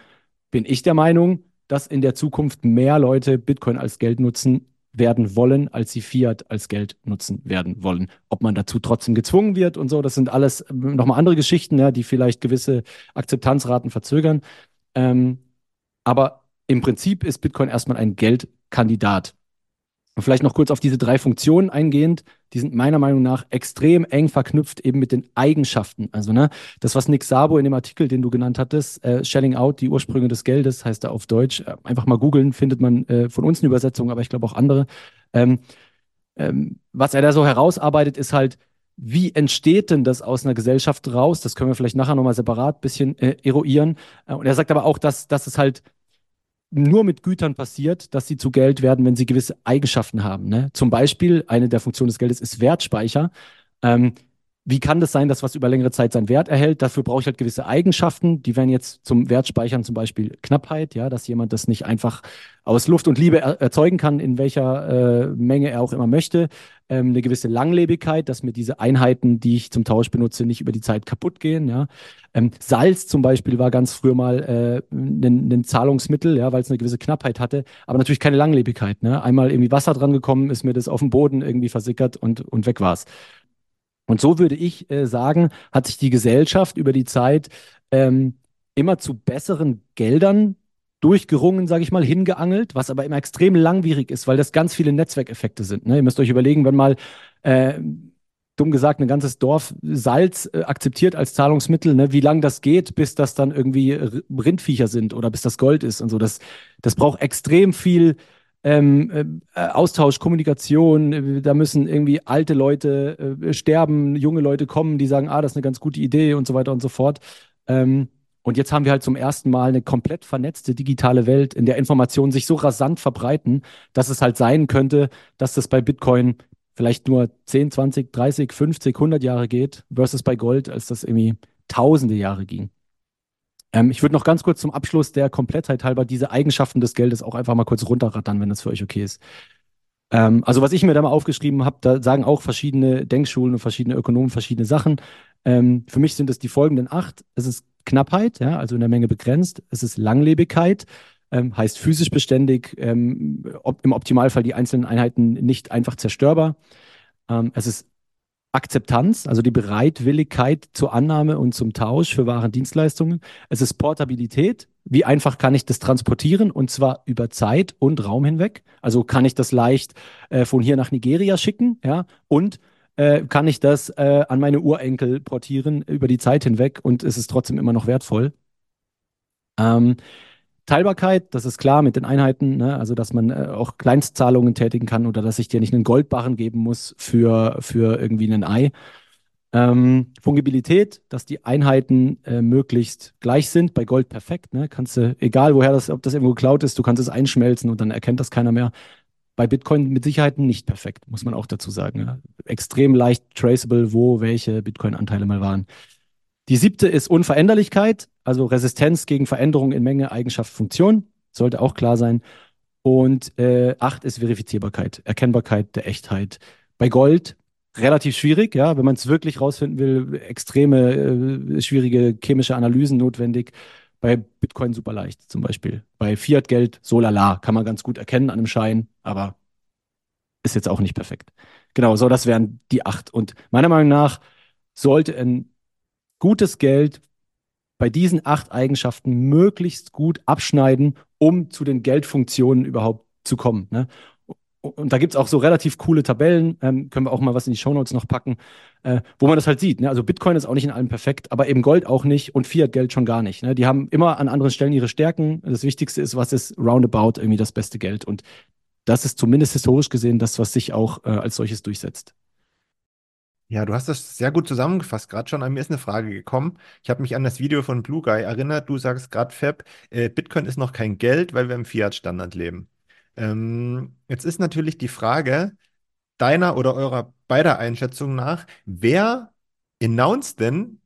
Bin ich der Meinung, dass in der Zukunft mehr Leute Bitcoin als Geld nutzen werden wollen, als sie Fiat als Geld nutzen werden wollen. Ob man dazu trotzdem gezwungen wird und so, das sind alles ähm, nochmal andere Geschichten, ja, die vielleicht gewisse Akzeptanzraten verzögern. Ähm, aber im Prinzip ist Bitcoin erstmal ein Geldkandidat. Und vielleicht noch kurz auf diese drei Funktionen eingehend. Die sind meiner Meinung nach extrem eng verknüpft eben mit den Eigenschaften. Also ne, das, was Nick Sabo in dem Artikel, den du genannt hattest, äh, Shelling Out, die Ursprünge des Geldes, heißt er auf Deutsch. Äh, einfach mal googeln, findet man äh, von uns eine Übersetzung, aber ich glaube auch andere. Ähm, ähm, was er da so herausarbeitet, ist halt, wie entsteht denn das aus einer Gesellschaft raus? Das können wir vielleicht nachher nochmal separat bisschen äh, eruieren. Äh, und er sagt aber auch, dass, dass es halt nur mit Gütern passiert, dass sie zu Geld werden, wenn sie gewisse Eigenschaften haben. Ne? Zum Beispiel, eine der Funktionen des Geldes ist Wertspeicher. Ähm, wie kann das sein, dass was über längere Zeit seinen Wert erhält? Dafür brauche ich halt gewisse Eigenschaften. Die werden jetzt zum Wertspeichern zum Beispiel Knappheit, ja, dass jemand das nicht einfach aus Luft und Liebe er erzeugen kann, in welcher äh, Menge er auch immer möchte. Ähm, eine gewisse Langlebigkeit, dass mir diese Einheiten, die ich zum Tausch benutze, nicht über die Zeit kaputt gehen. Ja. Ähm, Salz zum Beispiel war ganz früher mal äh, ein, ein Zahlungsmittel, ja, weil es eine gewisse Knappheit hatte, aber natürlich keine Langlebigkeit. Ne? Einmal irgendwie Wasser dran gekommen, ist mir das auf dem Boden irgendwie versickert und, und weg war's. Und so würde ich äh, sagen, hat sich die Gesellschaft über die Zeit ähm, immer zu besseren Geldern durchgerungen, sage ich mal, hingeangelt, was aber immer extrem langwierig ist, weil das ganz viele Netzwerkeffekte sind. Ne? Ihr müsst euch überlegen, wenn mal äh, dumm gesagt, ein ganzes Dorf Salz äh, akzeptiert als Zahlungsmittel, ne? wie lange das geht, bis das dann irgendwie Rindviecher sind oder bis das Gold ist und so. Das, das braucht extrem viel ähm, äh, Austausch, Kommunikation. Da müssen irgendwie alte Leute äh, sterben, junge Leute kommen, die sagen, ah, das ist eine ganz gute Idee und so weiter und so fort. Ähm, und jetzt haben wir halt zum ersten Mal eine komplett vernetzte digitale Welt, in der Informationen sich so rasant verbreiten, dass es halt sein könnte, dass das bei Bitcoin vielleicht nur 10, 20, 30, 50, 100 Jahre geht, versus bei Gold, als das irgendwie tausende Jahre ging. Ähm, ich würde noch ganz kurz zum Abschluss der Komplettheit halber diese Eigenschaften des Geldes auch einfach mal kurz runterrattern, wenn das für euch okay ist. Ähm, also was ich mir da mal aufgeschrieben habe, da sagen auch verschiedene Denkschulen und verschiedene Ökonomen verschiedene Sachen. Ähm, für mich sind es die folgenden acht. Es ist Knappheit, ja, also in der Menge begrenzt. Es ist Langlebigkeit, ähm, heißt physisch beständig, ähm, ob, im Optimalfall die einzelnen Einheiten nicht einfach zerstörbar. Ähm, es ist Akzeptanz, also die Bereitwilligkeit zur Annahme und zum Tausch für Waren Dienstleistungen. Es ist Portabilität. Wie einfach kann ich das transportieren und zwar über Zeit und Raum hinweg? Also kann ich das leicht äh, von hier nach Nigeria schicken, ja? Und äh, kann ich das äh, an meine Urenkel portieren über die Zeit hinweg und es ist trotzdem immer noch wertvoll. Ähm, Teilbarkeit, das ist klar mit den Einheiten, ne? also dass man äh, auch Kleinstzahlungen tätigen kann oder dass ich dir nicht einen Goldbarren geben muss für, für irgendwie ein Ei. Ähm, Fungibilität, dass die Einheiten äh, möglichst gleich sind, bei Gold perfekt. Ne? Kannst du, egal woher das, ob das irgendwo geklaut ist, du kannst es einschmelzen und dann erkennt das keiner mehr. Bei Bitcoin mit Sicherheit nicht perfekt, muss man auch dazu sagen. Ja? Extrem leicht traceable, wo welche Bitcoin-Anteile mal waren. Die siebte ist Unveränderlichkeit, also Resistenz gegen Veränderungen in Menge, Eigenschaft, Funktion. Sollte auch klar sein. Und äh, acht ist Verifizierbarkeit, Erkennbarkeit der Echtheit. Bei Gold relativ schwierig, ja, wenn man es wirklich rausfinden will, extreme, äh, schwierige chemische Analysen notwendig. Bei Bitcoin super leicht zum Beispiel. Bei Fiat-Geld so lala, kann man ganz gut erkennen an einem Schein, aber ist jetzt auch nicht perfekt. Genau, so das wären die acht. Und meiner Meinung nach sollte ein gutes Geld bei diesen acht Eigenschaften möglichst gut abschneiden, um zu den Geldfunktionen überhaupt zu kommen. Ne? Und da gibt es auch so relativ coole Tabellen, ähm, können wir auch mal was in die Shownotes noch packen, äh, wo man das halt sieht. Ne? Also Bitcoin ist auch nicht in allem perfekt, aber eben Gold auch nicht und Fiat-Geld schon gar nicht. Ne? Die haben immer an anderen Stellen ihre Stärken. Das Wichtigste ist, was ist roundabout irgendwie das beste Geld. Und das ist zumindest historisch gesehen das, was sich auch äh, als solches durchsetzt. Ja, du hast das sehr gut zusammengefasst. Gerade schon an mir ist eine Frage gekommen. Ich habe mich an das Video von Blue Guy erinnert. Du sagst gerade, Fab, äh, Bitcoin ist noch kein Geld, weil wir im Fiat-Standard leben. Ähm, jetzt ist natürlich die Frage, deiner oder eurer beider Einschätzung nach, wer announced denn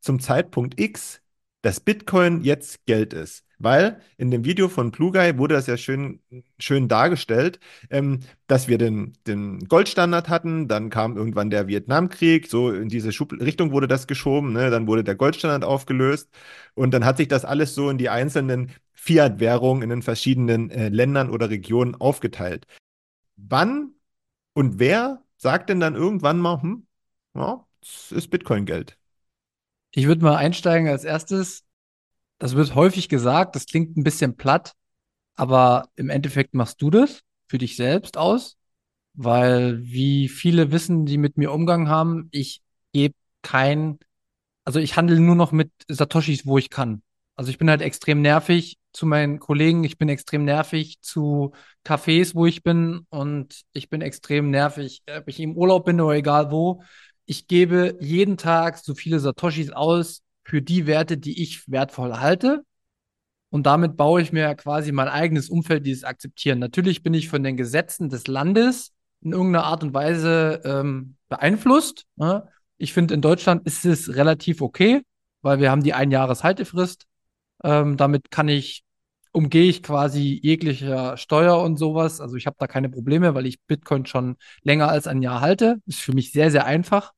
zum Zeitpunkt X, dass Bitcoin jetzt Geld ist? Weil in dem Video von Blue Guy wurde das ja schön, schön dargestellt, ähm, dass wir den, den Goldstandard hatten, dann kam irgendwann der Vietnamkrieg, so in diese Schub Richtung wurde das geschoben, ne? dann wurde der Goldstandard aufgelöst und dann hat sich das alles so in die einzelnen Fiat-Währungen in den verschiedenen äh, Ländern oder Regionen aufgeteilt. Wann und wer sagt denn dann irgendwann mal, hm, ja, das ist Bitcoin-Geld? Ich würde mal einsteigen als erstes das wird häufig gesagt, das klingt ein bisschen platt, aber im Endeffekt machst du das für dich selbst aus, weil wie viele wissen, die mit mir Umgang haben, ich gebe kein, also ich handle nur noch mit Satoshis, wo ich kann. Also ich bin halt extrem nervig zu meinen Kollegen, ich bin extrem nervig zu Cafés, wo ich bin und ich bin extrem nervig, ob ich im Urlaub bin oder egal wo. Ich gebe jeden Tag so viele Satoshis aus, für die Werte, die ich wertvoll halte. Und damit baue ich mir quasi mein eigenes Umfeld, dieses Akzeptieren. Natürlich bin ich von den Gesetzen des Landes in irgendeiner Art und Weise ähm, beeinflusst. Ne? Ich finde, in Deutschland ist es relativ okay, weil wir haben die Einjahreshaltefrist. Ähm, damit kann ich, umgehe ich quasi jeglicher Steuer und sowas. Also ich habe da keine Probleme, weil ich Bitcoin schon länger als ein Jahr halte. Ist für mich sehr, sehr einfach.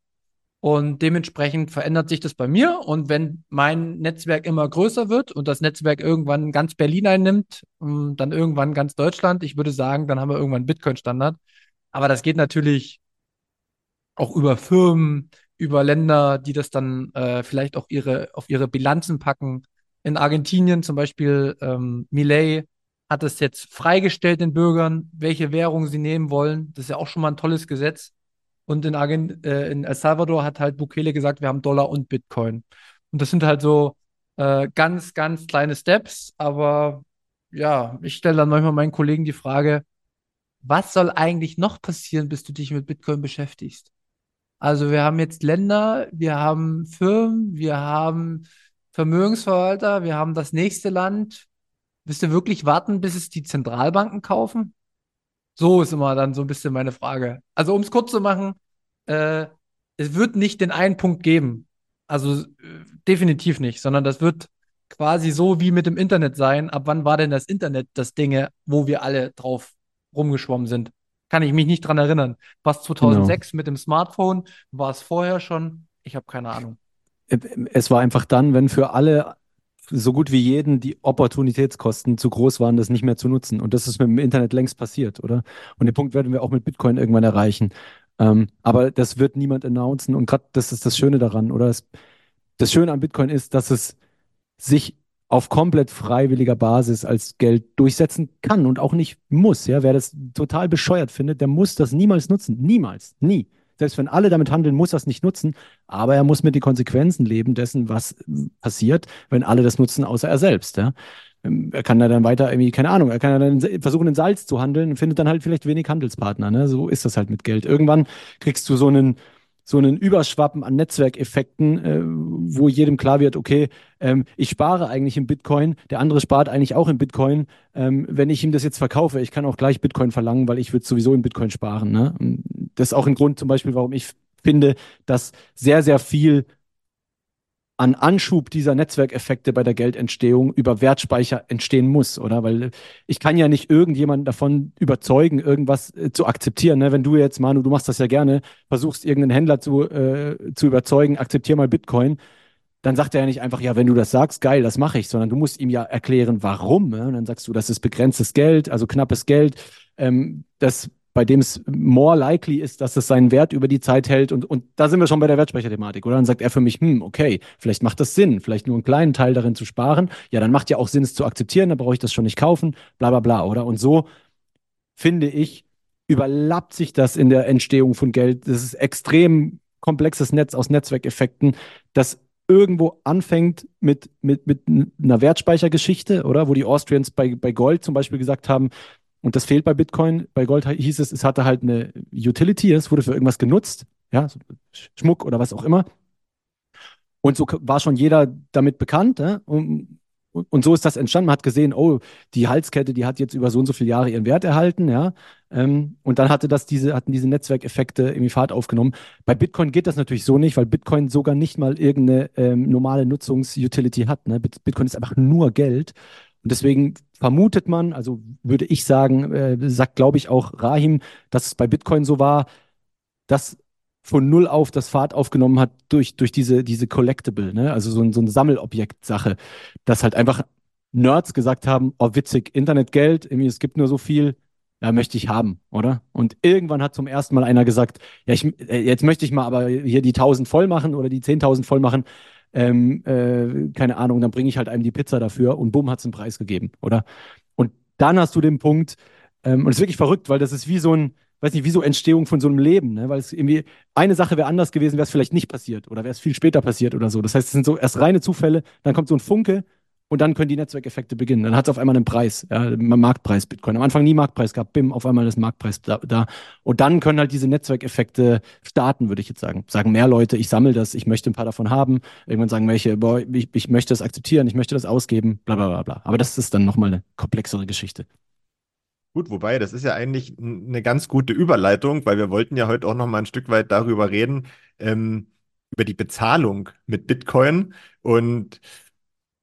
Und dementsprechend verändert sich das bei mir. Und wenn mein Netzwerk immer größer wird und das Netzwerk irgendwann ganz Berlin einnimmt, ähm, dann irgendwann ganz Deutschland, ich würde sagen, dann haben wir irgendwann Bitcoin-Standard. Aber das geht natürlich auch über Firmen, über Länder, die das dann äh, vielleicht auch ihre, auf ihre Bilanzen packen. In Argentinien zum Beispiel, ähm, Milei hat es jetzt freigestellt den Bürgern, welche Währung sie nehmen wollen. Das ist ja auch schon mal ein tolles Gesetz. Und in, Argent äh, in El Salvador hat halt Bukele gesagt, wir haben Dollar und Bitcoin. Und das sind halt so äh, ganz, ganz kleine Steps. Aber ja, ich stelle dann manchmal meinen Kollegen die Frage, was soll eigentlich noch passieren, bis du dich mit Bitcoin beschäftigst? Also wir haben jetzt Länder, wir haben Firmen, wir haben Vermögensverwalter, wir haben das nächste Land. Willst du wirklich warten, bis es die Zentralbanken kaufen? So ist immer dann so ein bisschen meine Frage. Also um es kurz zu machen, äh, es wird nicht den einen Punkt geben. Also äh, definitiv nicht, sondern das wird quasi so wie mit dem Internet sein. Ab wann war denn das Internet das Dinge, wo wir alle drauf rumgeschwommen sind? Kann ich mich nicht dran erinnern. Was 2006 genau. mit dem Smartphone? War es vorher schon? Ich habe keine Ahnung. Es war einfach dann, wenn für alle so gut wie jeden die Opportunitätskosten zu groß waren, das nicht mehr zu nutzen. Und das ist mit dem Internet längst passiert, oder? Und den Punkt werden wir auch mit Bitcoin irgendwann erreichen. Ähm, aber das wird niemand announcen. Und gerade das ist das Schöne daran, oder? Das, das Schöne an Bitcoin ist, dass es sich auf komplett freiwilliger Basis als Geld durchsetzen kann und auch nicht muss. Ja, wer das total bescheuert findet, der muss das niemals nutzen. Niemals. Nie. Selbst wenn alle damit handeln, muss er es nicht nutzen. Aber er muss mit den Konsequenzen leben dessen, was passiert, wenn alle das nutzen, außer er selbst. Ja. Ähm, er kann da dann weiter irgendwie, keine Ahnung, er kann dann versuchen, in Salz zu handeln und findet dann halt vielleicht wenig Handelspartner. Ne? So ist das halt mit Geld. Irgendwann kriegst du so einen, so einen Überschwappen an Netzwerkeffekten, äh, wo jedem klar wird, okay, ähm, ich spare eigentlich in Bitcoin, der andere spart eigentlich auch in Bitcoin. Ähm, wenn ich ihm das jetzt verkaufe, ich kann auch gleich Bitcoin verlangen, weil ich würde sowieso in Bitcoin sparen. Ne? das ist auch ein Grund zum Beispiel, warum ich finde, dass sehr, sehr viel an Anschub dieser Netzwerkeffekte bei der Geldentstehung über Wertspeicher entstehen muss, oder? Weil ich kann ja nicht irgendjemanden davon überzeugen, irgendwas äh, zu akzeptieren. Ne? Wenn du jetzt, Manu, du machst das ja gerne, versuchst irgendeinen Händler zu, äh, zu überzeugen, akzeptier mal Bitcoin, dann sagt er ja nicht einfach, ja, wenn du das sagst, geil, das mache ich, sondern du musst ihm ja erklären, warum. Ne? Und dann sagst du, das ist begrenztes Geld, also knappes Geld. Ähm, das bei dem es more likely ist, dass es seinen Wert über die Zeit hält. Und, und da sind wir schon bei der Wertspeicherthematik, oder? Dann sagt er für mich, hm, okay, vielleicht macht das Sinn, vielleicht nur einen kleinen Teil darin zu sparen. Ja, dann macht ja auch Sinn, es zu akzeptieren, dann brauche ich das schon nicht kaufen, bla bla bla, oder? Und so finde ich, überlappt sich das in der Entstehung von Geld. Das ist extrem komplexes Netz aus Netzwerkeffekten, das irgendwo anfängt mit, mit, mit einer Wertspeichergeschichte, oder? Wo die Austrians bei, bei Gold zum Beispiel gesagt haben, und das fehlt bei Bitcoin. Bei Gold hieß es, es hatte halt eine Utility, es wurde für irgendwas genutzt, ja, Schmuck oder was auch immer. Und so war schon jeder damit bekannt. Ja? Und, und, so ist das entstanden. Man hat gesehen, oh, die Halskette, die hat jetzt über so und so viele Jahre ihren Wert erhalten, ja. Ähm, und dann hatte das diese, hatten diese Netzwerkeffekte irgendwie Fahrt aufgenommen. Bei Bitcoin geht das natürlich so nicht, weil Bitcoin sogar nicht mal irgendeine ähm, normale Nutzungsutility hat. Ne? Bitcoin ist einfach nur Geld. Und deswegen vermutet man, also würde ich sagen, äh, sagt glaube ich auch Rahim, dass es bei Bitcoin so war, dass von null auf das Fahrt aufgenommen hat durch, durch diese, diese Collectible, ne? also so, ein, so eine Sammelobjekt-Sache, dass halt einfach Nerds gesagt haben, oh witzig, Internetgeld, irgendwie es gibt nur so viel, ja, möchte ich haben, oder? Und irgendwann hat zum ersten Mal einer gesagt, ja, ich, äh, jetzt möchte ich mal aber hier die 1000 voll machen oder die 10.000 voll machen ähm, äh, keine Ahnung, dann bringe ich halt einem die Pizza dafür und bumm, hat es einen Preis gegeben, oder? Und dann hast du den Punkt, ähm, und es ist wirklich verrückt, weil das ist wie so ein, weiß nicht, wie so Entstehung von so einem Leben, ne? weil es irgendwie, eine Sache wäre anders gewesen, wäre es vielleicht nicht passiert oder wäre es viel später passiert oder so. Das heißt, es sind so erst reine Zufälle, dann kommt so ein Funke und dann können die Netzwerkeffekte beginnen. Dann hat es auf einmal einen Preis, ja, Marktpreis Bitcoin. Am Anfang nie Marktpreis gehabt, bim, auf einmal ist Marktpreis da, da. Und dann können halt diese Netzwerkeffekte starten, würde ich jetzt sagen. Sagen mehr Leute, ich sammle das, ich möchte ein paar davon haben. Irgendwann sagen welche, boah, ich, ich möchte das akzeptieren, ich möchte das ausgeben, bla bla bla bla. Aber das ist dann nochmal eine komplexere Geschichte. Gut, wobei, das ist ja eigentlich eine ganz gute Überleitung, weil wir wollten ja heute auch noch mal ein Stück weit darüber reden, ähm, über die Bezahlung mit Bitcoin. Und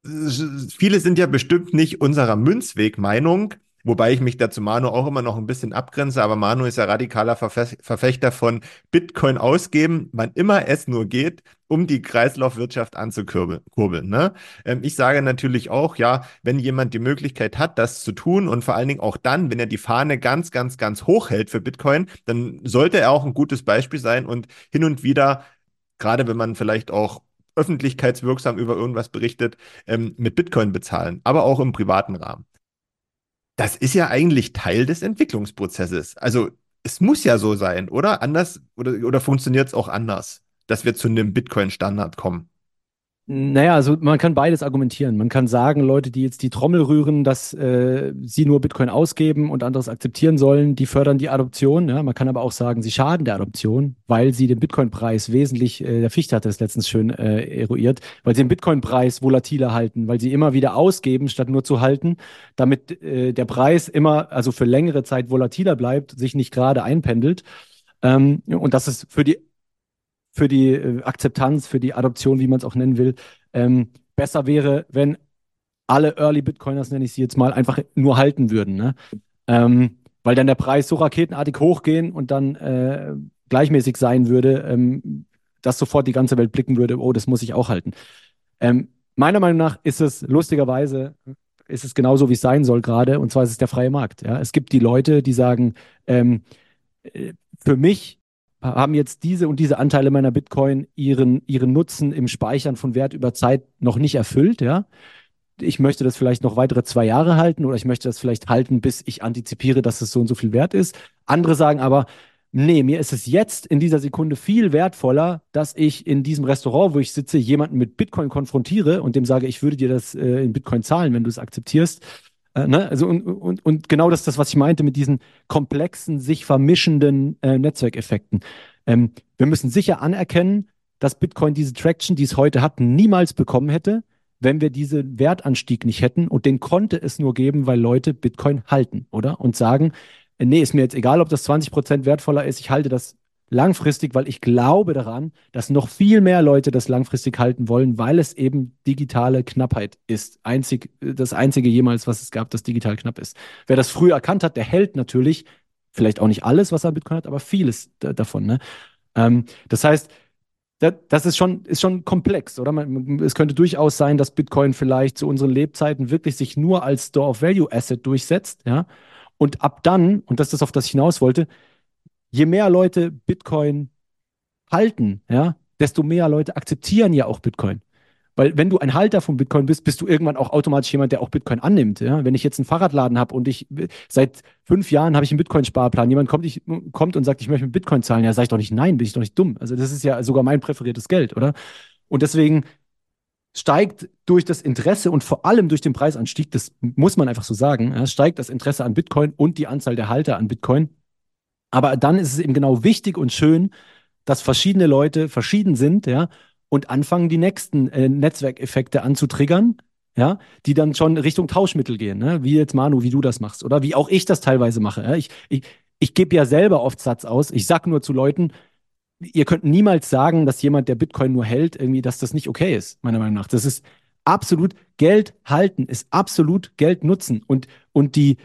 viele sind ja bestimmt nicht unserer Münzweg-Meinung, Wobei ich mich da zu Manu auch immer noch ein bisschen abgrenze, aber Manu ist ja radikaler Verfe Verfechter von Bitcoin ausgeben, wann immer es nur geht, um die Kreislaufwirtschaft anzukurbeln. Ne? Ähm, ich sage natürlich auch, ja, wenn jemand die Möglichkeit hat, das zu tun und vor allen Dingen auch dann, wenn er die Fahne ganz, ganz, ganz hoch hält für Bitcoin, dann sollte er auch ein gutes Beispiel sein und hin und wieder, gerade wenn man vielleicht auch öffentlichkeitswirksam über irgendwas berichtet, ähm, mit Bitcoin bezahlen, aber auch im privaten Rahmen das ist ja eigentlich Teil des Entwicklungsprozesses. Also es muss ja so sein, oder? Anders oder, oder funktioniert es auch anders, dass wir zu einem Bitcoin-Standard kommen? Naja, also man kann beides argumentieren. Man kann sagen, Leute, die jetzt die Trommel rühren, dass äh, sie nur Bitcoin ausgeben und anderes akzeptieren sollen, die fördern die Adoption. Ja? Man kann aber auch sagen, sie schaden der Adoption, weil sie den Bitcoin-Preis wesentlich, äh, der Fichte hat das letztens schön äh, eruiert, weil sie den Bitcoin-Preis volatiler halten, weil sie immer wieder ausgeben, statt nur zu halten, damit äh, der Preis immer, also für längere Zeit volatiler bleibt, sich nicht gerade einpendelt. Ähm, und das ist für die für die äh, Akzeptanz, für die Adoption, wie man es auch nennen will, ähm, besser wäre, wenn alle Early Bitcoiners, nenne ich sie jetzt mal, einfach nur halten würden. Ne? Ähm, weil dann der Preis so raketenartig hochgehen und dann äh, gleichmäßig sein würde, ähm, dass sofort die ganze Welt blicken würde, oh, das muss ich auch halten. Ähm, meiner Meinung nach ist es lustigerweise, ist es genauso, wie es sein soll gerade, und zwar ist es der freie Markt. Ja? Es gibt die Leute, die sagen, ähm, äh, für mich haben jetzt diese und diese Anteile meiner Bitcoin ihren, ihren Nutzen im Speichern von Wert über Zeit noch nicht erfüllt, ja. Ich möchte das vielleicht noch weitere zwei Jahre halten oder ich möchte das vielleicht halten, bis ich antizipiere, dass es so und so viel wert ist. Andere sagen aber, nee, mir ist es jetzt in dieser Sekunde viel wertvoller, dass ich in diesem Restaurant, wo ich sitze, jemanden mit Bitcoin konfrontiere und dem sage, ich würde dir das äh, in Bitcoin zahlen, wenn du es akzeptierst äh, ne? also und, und, und genau das ist das, was ich meinte mit diesen komplexen, sich vermischenden äh, Netzwerkeffekten. Ähm, wir müssen sicher anerkennen, dass Bitcoin diese Traction, die es heute hat, niemals bekommen hätte, wenn wir diesen Wertanstieg nicht hätten. Und den konnte es nur geben, weil Leute Bitcoin halten, oder? Und sagen, äh, nee, ist mir jetzt egal, ob das 20 Prozent wertvoller ist, ich halte das langfristig, weil ich glaube daran, dass noch viel mehr Leute das langfristig halten wollen, weil es eben digitale Knappheit ist. Einzig, das einzige jemals, was es gab, das digital knapp ist. Wer das früh erkannt hat, der hält natürlich vielleicht auch nicht alles, was er an Bitcoin hat, aber vieles davon. Ne? Ähm, das heißt, das ist schon, ist schon komplex, oder? Man, es könnte durchaus sein, dass Bitcoin vielleicht zu unseren Lebzeiten wirklich sich nur als Store of Value Asset durchsetzt, ja. Und ab dann, und das ist das, auf das ich hinaus wollte, je mehr Leute Bitcoin halten, ja, desto mehr Leute akzeptieren ja auch Bitcoin. Weil wenn du ein Halter von Bitcoin bist, bist du irgendwann auch automatisch jemand, der auch Bitcoin annimmt. Ja? Wenn ich jetzt einen Fahrradladen habe und ich seit fünf Jahren habe ich einen Bitcoin-Sparplan, jemand kommt, ich, kommt und sagt, ich möchte mit Bitcoin zahlen, ja, sage ich doch nicht nein, bin ich doch nicht dumm. Also das ist ja sogar mein präferiertes Geld, oder? Und deswegen steigt durch das Interesse und vor allem durch den Preisanstieg, das muss man einfach so sagen, ja, steigt das Interesse an Bitcoin und die Anzahl der Halter an Bitcoin. Aber dann ist es eben genau wichtig und schön, dass verschiedene Leute verschieden sind, ja, und anfangen, die nächsten äh, Netzwerkeffekte anzutriggern, ja, die dann schon Richtung Tauschmittel gehen, ne? wie jetzt Manu, wie du das machst, oder wie auch ich das teilweise mache. Ja? Ich, ich, ich gebe ja selber oft Satz aus. Ich sage nur zu Leuten, ihr könnt niemals sagen, dass jemand, der Bitcoin nur hält, irgendwie, dass das nicht okay ist, meiner Meinung nach. Das ist absolut Geld halten, ist absolut Geld nutzen. Und, und die,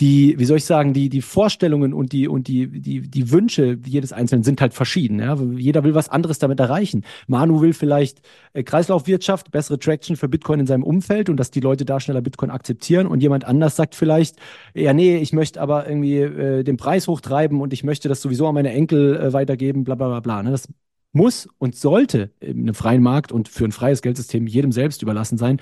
die, wie soll ich sagen, die, die Vorstellungen und die, und die, die, die Wünsche jedes Einzelnen sind halt verschieden. Ja? Jeder will was anderes damit erreichen. Manu will vielleicht äh, Kreislaufwirtschaft, bessere Traction für Bitcoin in seinem Umfeld und dass die Leute da schneller Bitcoin akzeptieren. Und jemand anders sagt vielleicht, ja, nee, ich möchte aber irgendwie äh, den Preis hochtreiben und ich möchte das sowieso an meine Enkel äh, weitergeben, bla bla bla bla. Ne? Das muss und sollte in einem freien Markt und für ein freies Geldsystem jedem selbst überlassen sein.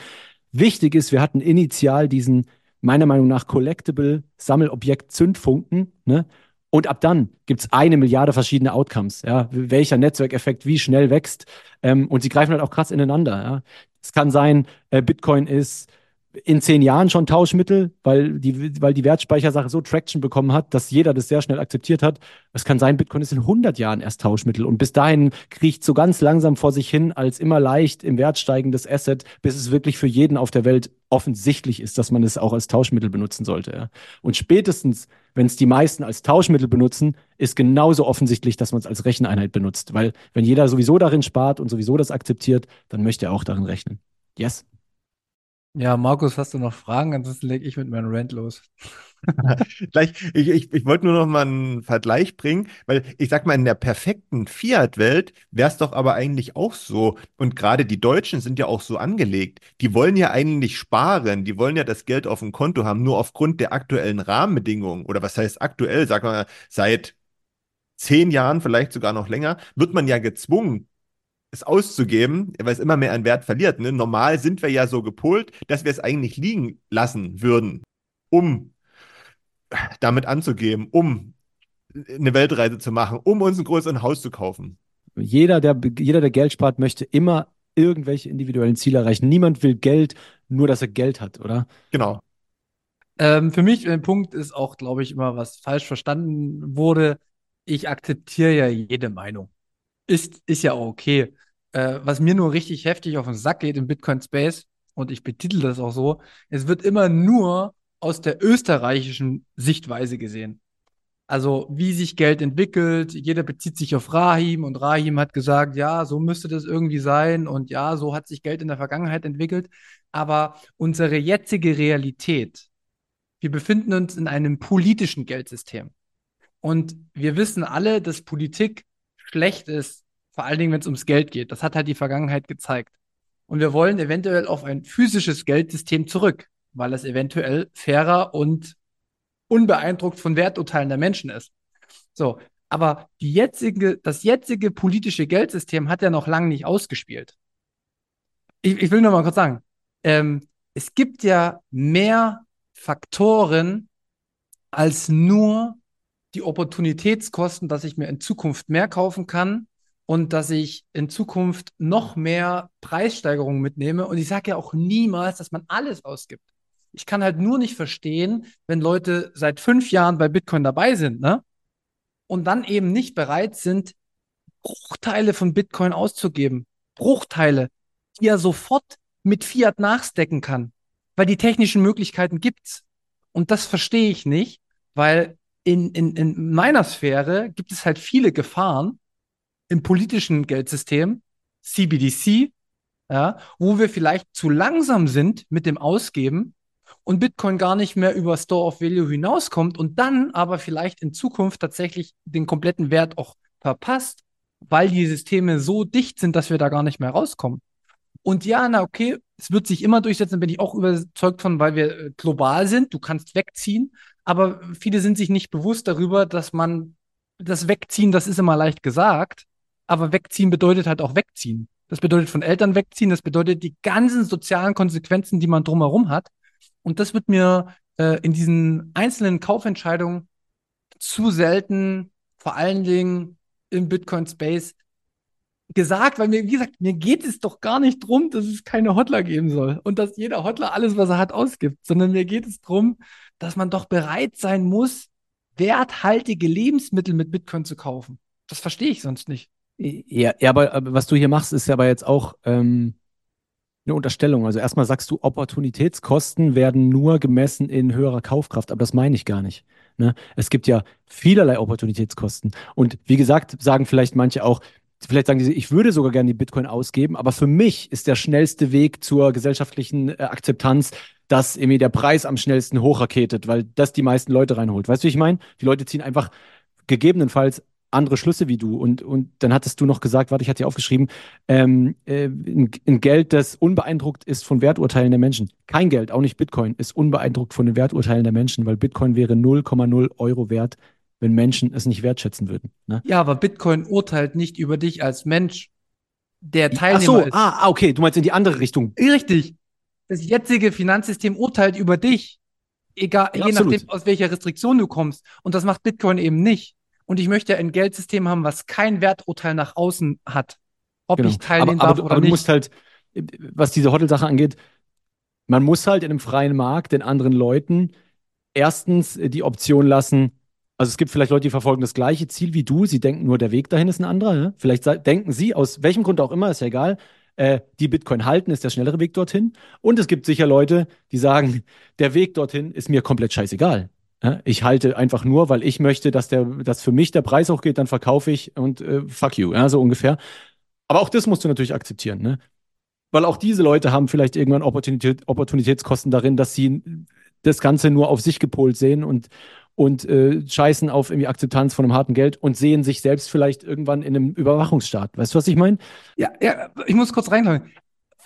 Wichtig ist, wir hatten initial diesen meiner Meinung nach Collectible Sammelobjekt Zündfunken. Ne? Und ab dann gibt es eine Milliarde verschiedene Outcomes. Ja? Welcher Netzwerkeffekt wie schnell wächst. Ähm, und sie greifen halt auch krass ineinander. Ja? Es kann sein, äh, Bitcoin ist in zehn Jahren schon Tauschmittel, weil die, weil die Wertspeichersache so Traction bekommen hat, dass jeder das sehr schnell akzeptiert hat. Es kann sein, Bitcoin ist in 100 Jahren erst Tauschmittel und bis dahin kriecht so ganz langsam vor sich hin als immer leicht im Wert steigendes Asset, bis es wirklich für jeden auf der Welt offensichtlich ist, dass man es auch als Tauschmittel benutzen sollte. Ja. Und spätestens, wenn es die meisten als Tauschmittel benutzen, ist genauso offensichtlich, dass man es als Recheneinheit benutzt. Weil wenn jeder sowieso darin spart und sowieso das akzeptiert, dann möchte er auch darin rechnen. Yes. Ja, Markus, hast du noch Fragen? Ansonsten lege ich mit meinem Rant los. Gleich, ich, ich, ich wollte nur noch mal einen Vergleich bringen, weil ich sag mal, in der perfekten Fiat-Welt wäre es doch aber eigentlich auch so. Und gerade die Deutschen sind ja auch so angelegt. Die wollen ja eigentlich sparen, die wollen ja das Geld auf dem Konto haben, nur aufgrund der aktuellen Rahmenbedingungen. Oder was heißt aktuell, sagen wir seit zehn Jahren, vielleicht sogar noch länger, wird man ja gezwungen, es auszugeben, weil es immer mehr an Wert verliert. Ne? Normal sind wir ja so gepolt, dass wir es eigentlich liegen lassen würden, um damit anzugeben, um eine Weltreise zu machen, um uns ein größeres Haus zu kaufen. Jeder der, jeder, der Geld spart, möchte immer irgendwelche individuellen Ziele erreichen. Niemand will Geld, nur dass er Geld hat, oder? Genau. Ähm, für mich ein Punkt ist auch, glaube ich, immer, was falsch verstanden wurde. Ich akzeptiere ja jede Meinung. Ist, ist ja auch okay. Äh, was mir nur richtig heftig auf den Sack geht im Bitcoin Space, und ich betitel das auch so, es wird immer nur aus der österreichischen Sichtweise gesehen. Also wie sich Geld entwickelt, jeder bezieht sich auf Rahim und Rahim hat gesagt, ja, so müsste das irgendwie sein und ja, so hat sich Geld in der Vergangenheit entwickelt. Aber unsere jetzige Realität, wir befinden uns in einem politischen Geldsystem. Und wir wissen alle, dass Politik schlecht ist, vor allen Dingen, wenn es ums Geld geht. Das hat halt die Vergangenheit gezeigt. Und wir wollen eventuell auf ein physisches Geldsystem zurück weil es eventuell fairer und unbeeindruckt von Werturteilen der Menschen ist. So, aber jetzige, das jetzige politische Geldsystem hat ja noch lange nicht ausgespielt. Ich, ich will nur mal kurz sagen, ähm, es gibt ja mehr Faktoren als nur die Opportunitätskosten, dass ich mir in Zukunft mehr kaufen kann und dass ich in Zukunft noch mehr Preissteigerungen mitnehme. Und ich sage ja auch niemals, dass man alles ausgibt. Ich kann halt nur nicht verstehen, wenn Leute seit fünf Jahren bei Bitcoin dabei sind, ne? Und dann eben nicht bereit sind, Bruchteile von Bitcoin auszugeben. Bruchteile, die er sofort mit Fiat nachstecken kann. Weil die technischen Möglichkeiten gibt's. Und das verstehe ich nicht, weil in, in, in meiner Sphäre gibt es halt viele Gefahren im politischen Geldsystem, CBDC, ja, wo wir vielleicht zu langsam sind mit dem Ausgeben und Bitcoin gar nicht mehr über Store of Value hinauskommt und dann aber vielleicht in Zukunft tatsächlich den kompletten Wert auch verpasst, weil die Systeme so dicht sind, dass wir da gar nicht mehr rauskommen. Und ja, na okay, es wird sich immer durchsetzen, bin ich auch überzeugt von, weil wir äh, global sind, du kannst wegziehen, aber viele sind sich nicht bewusst darüber, dass man das Wegziehen, das ist immer leicht gesagt, aber wegziehen bedeutet halt auch wegziehen. Das bedeutet von Eltern wegziehen, das bedeutet die ganzen sozialen Konsequenzen, die man drumherum hat. Und das wird mir äh, in diesen einzelnen Kaufentscheidungen zu selten, vor allen Dingen im Bitcoin-Space, gesagt, weil mir, wie gesagt, mir geht es doch gar nicht darum, dass es keine Hotler geben soll und dass jeder Hotler alles, was er hat, ausgibt, sondern mir geht es darum, dass man doch bereit sein muss, werthaltige Lebensmittel mit Bitcoin zu kaufen. Das verstehe ich sonst nicht. Ja, ja aber, aber was du hier machst, ist ja aber jetzt auch ähm, eine Unterstellung. Also erstmal sagst du, Opportunitätskosten werden nur gemessen in höherer Kaufkraft, aber das meine ich gar nicht. Ne? Es gibt ja vielerlei Opportunitätskosten. Und wie gesagt, sagen vielleicht manche auch, vielleicht sagen die, ich würde sogar gerne die Bitcoin ausgeben, aber für mich ist der schnellste Weg zur gesellschaftlichen äh, Akzeptanz, dass irgendwie der Preis am schnellsten hochraketet, weil das die meisten Leute reinholt. Weißt du, wie ich meine? Die Leute ziehen einfach gegebenenfalls andere Schlüsse wie du. Und, und dann hattest du noch gesagt, warte, ich hatte hier aufgeschrieben, ähm, äh, ein, ein, Geld, das unbeeindruckt ist von Werturteilen der Menschen. Kein Geld, auch nicht Bitcoin, ist unbeeindruckt von den Werturteilen der Menschen, weil Bitcoin wäre 0,0 Euro wert, wenn Menschen es nicht wertschätzen würden. Ne? Ja, aber Bitcoin urteilt nicht über dich als Mensch, der Teilnehmer Ach so, ist. Ah, okay, du meinst in die andere Richtung. Richtig. Das jetzige Finanzsystem urteilt über dich. Egal, ja, je absolut. nachdem, aus welcher Restriktion du kommst. Und das macht Bitcoin eben nicht. Und ich möchte ein Geldsystem haben, was kein Werturteil nach außen hat. Ob genau. ich teilnehmen aber, darf aber, oder aber nicht. du musst halt, was diese Hotel-Sache angeht, man muss halt in einem freien Markt den anderen Leuten erstens die Option lassen, also es gibt vielleicht Leute, die verfolgen das gleiche Ziel wie du, sie denken nur, der Weg dahin ist ein anderer. Ne? Vielleicht denken sie, aus welchem Grund auch immer, ist ja egal, äh, die Bitcoin halten, ist der schnellere Weg dorthin. Und es gibt sicher Leute, die sagen, der Weg dorthin ist mir komplett scheißegal. Ich halte einfach nur, weil ich möchte, dass, der, dass für mich der Preis hochgeht, dann verkaufe ich und äh, fuck you, ja, so ungefähr. Aber auch das musst du natürlich akzeptieren. Ne? weil auch diese Leute haben vielleicht irgendwann Opportunität, Opportunitätskosten darin, dass sie das Ganze nur auf sich gepolt sehen und, und äh, scheißen auf irgendwie Akzeptanz von einem harten Geld und sehen sich selbst vielleicht irgendwann in einem Überwachungsstaat. Weißt du, was ich meine? Ja, ja, ich muss kurz reinkommen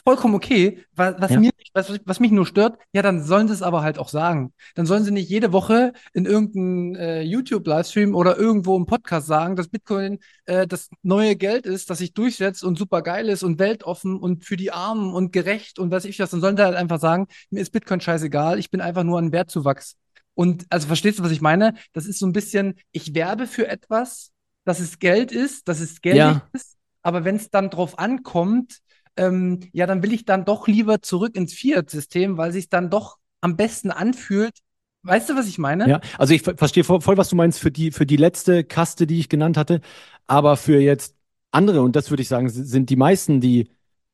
vollkommen okay. Was, was Ja. mir, was, was mich nur stört, ja, dann sollen sie es aber halt auch sagen. Dann sollen sie nicht jede Woche in irgendeinem äh, YouTube-Livestream oder irgendwo im Podcast sagen, dass Bitcoin äh, das neue Geld ist, das sich durchsetzt und super geil ist und weltoffen und für die Armen und gerecht und was ich das. Dann sollen sie halt einfach sagen, mir ist Bitcoin scheißegal, ich bin einfach nur ein Wertzuwachs. Und also verstehst du, was ich meine? Das ist so ein bisschen, ich werbe für etwas, dass es Geld ist, dass es geldig Ja. ist, aber wenn es dann drauf ankommt, ähm, ja, dann will ich dann doch lieber zurück ins Fiat-System, weil sich dann doch am besten anfühlt. Weißt du, was ich meine? Ja, also ich ver verstehe voll, voll, was du meinst für die, für die letzte Kaste, die ich genannt hatte. Aber für jetzt andere, und das würde ich sagen, sind die meisten, die,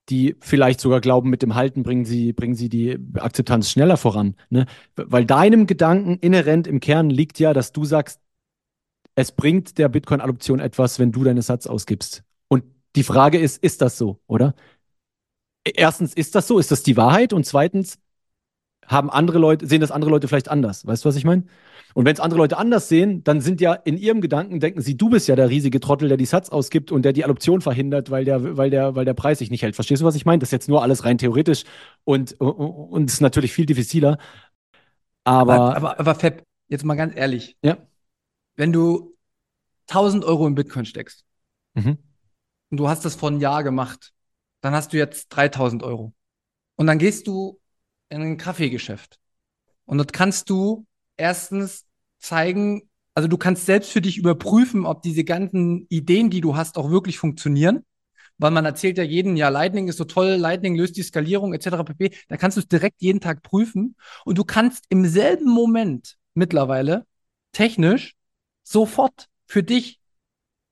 die vielleicht sogar glauben, mit dem Halten bringen sie, bringen sie die Akzeptanz schneller voran. Ne? Weil deinem Gedanken inhärent im Kern liegt ja, dass du sagst, es bringt der Bitcoin-Adoption etwas, wenn du deinen Satz ausgibst. Und die Frage ist, ist das so, oder? Erstens, ist das so? Ist das die Wahrheit? Und zweitens, haben andere Leute, sehen das andere Leute vielleicht anders. Weißt du, was ich meine? Und wenn es andere Leute anders sehen, dann sind ja in ihrem Gedanken, denken sie, du bist ja der riesige Trottel, der die Satz ausgibt und der die Adoption verhindert, weil der, weil der, weil der Preis sich nicht hält. Verstehst du, was ich meine? Das ist jetzt nur alles rein theoretisch und, und, und ist natürlich viel diffiziler. Aber, aber, aber, aber Fab, jetzt mal ganz ehrlich. Ja. Wenn du 1000 Euro in Bitcoin steckst Mhm. und du hast das vor einem Jahr gemacht, dann hast du jetzt 3000 Euro. Und dann gehst du in ein Kaffeegeschäft. Und dort kannst du erstens zeigen, also du kannst selbst für dich überprüfen, ob diese ganzen Ideen, die du hast, auch wirklich funktionieren. Weil man erzählt ja jeden, ja, Lightning ist so toll, Lightning löst die Skalierung etc. pp. Da kannst du es direkt jeden Tag prüfen. Und du kannst im selben Moment mittlerweile technisch sofort für dich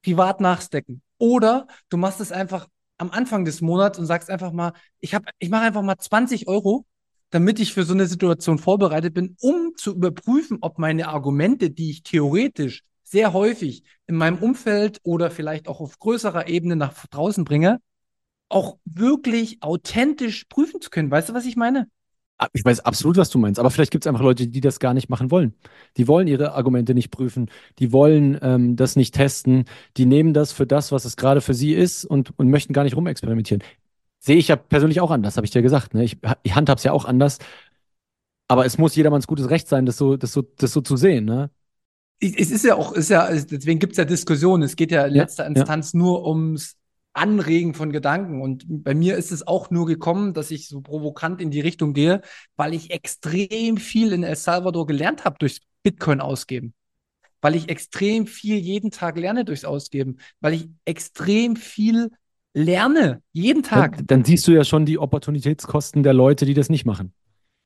privat nachstecken. Oder du machst es einfach am Anfang des Monats und sagst einfach mal, ich habe, ich mache einfach mal 20 Euro, damit ich für so eine Situation vorbereitet bin, um zu überprüfen, ob meine Argumente, die ich theoretisch sehr häufig in meinem Umfeld oder vielleicht auch auf größerer Ebene nach draußen bringe, auch wirklich authentisch prüfen zu können. Weißt du, was ich meine? Ah, Ich weiß absolut, was du meinst, aber vielleicht gibt es einfach Leute, die das gar nicht machen wollen. Die wollen ihre Argumente nicht prüfen, die wollen ähm, das nicht testen, die nehmen das für das, was es gerade für sie ist und, und möchten gar nicht rumexperimentieren. Sehe ich ja persönlich auch anders, habe ich dir gesagt. Ne? Ich, ich handhabe es ja auch anders, aber es muss jedermanns gutes Recht sein, das so, das so, das so zu sehen. Ne? Es ist ja auch, ist ja, deswegen gibt es ja Diskussionen. Es geht ja in Ja, letzter Instanz nur ums Anregen von Gedanken. Und bei mir ist es auch nur gekommen, dass ich so provokant in die Richtung gehe, weil ich extrem viel in El Salvador gelernt habe durchs Bitcoin ausgeben. Weil ich extrem viel jeden Tag lerne durchs Ausgeben. Weil ich extrem viel lerne. Jeden Tag. Dann, dann siehst du ja schon die Opportunitätskosten der Leute, die das nicht machen.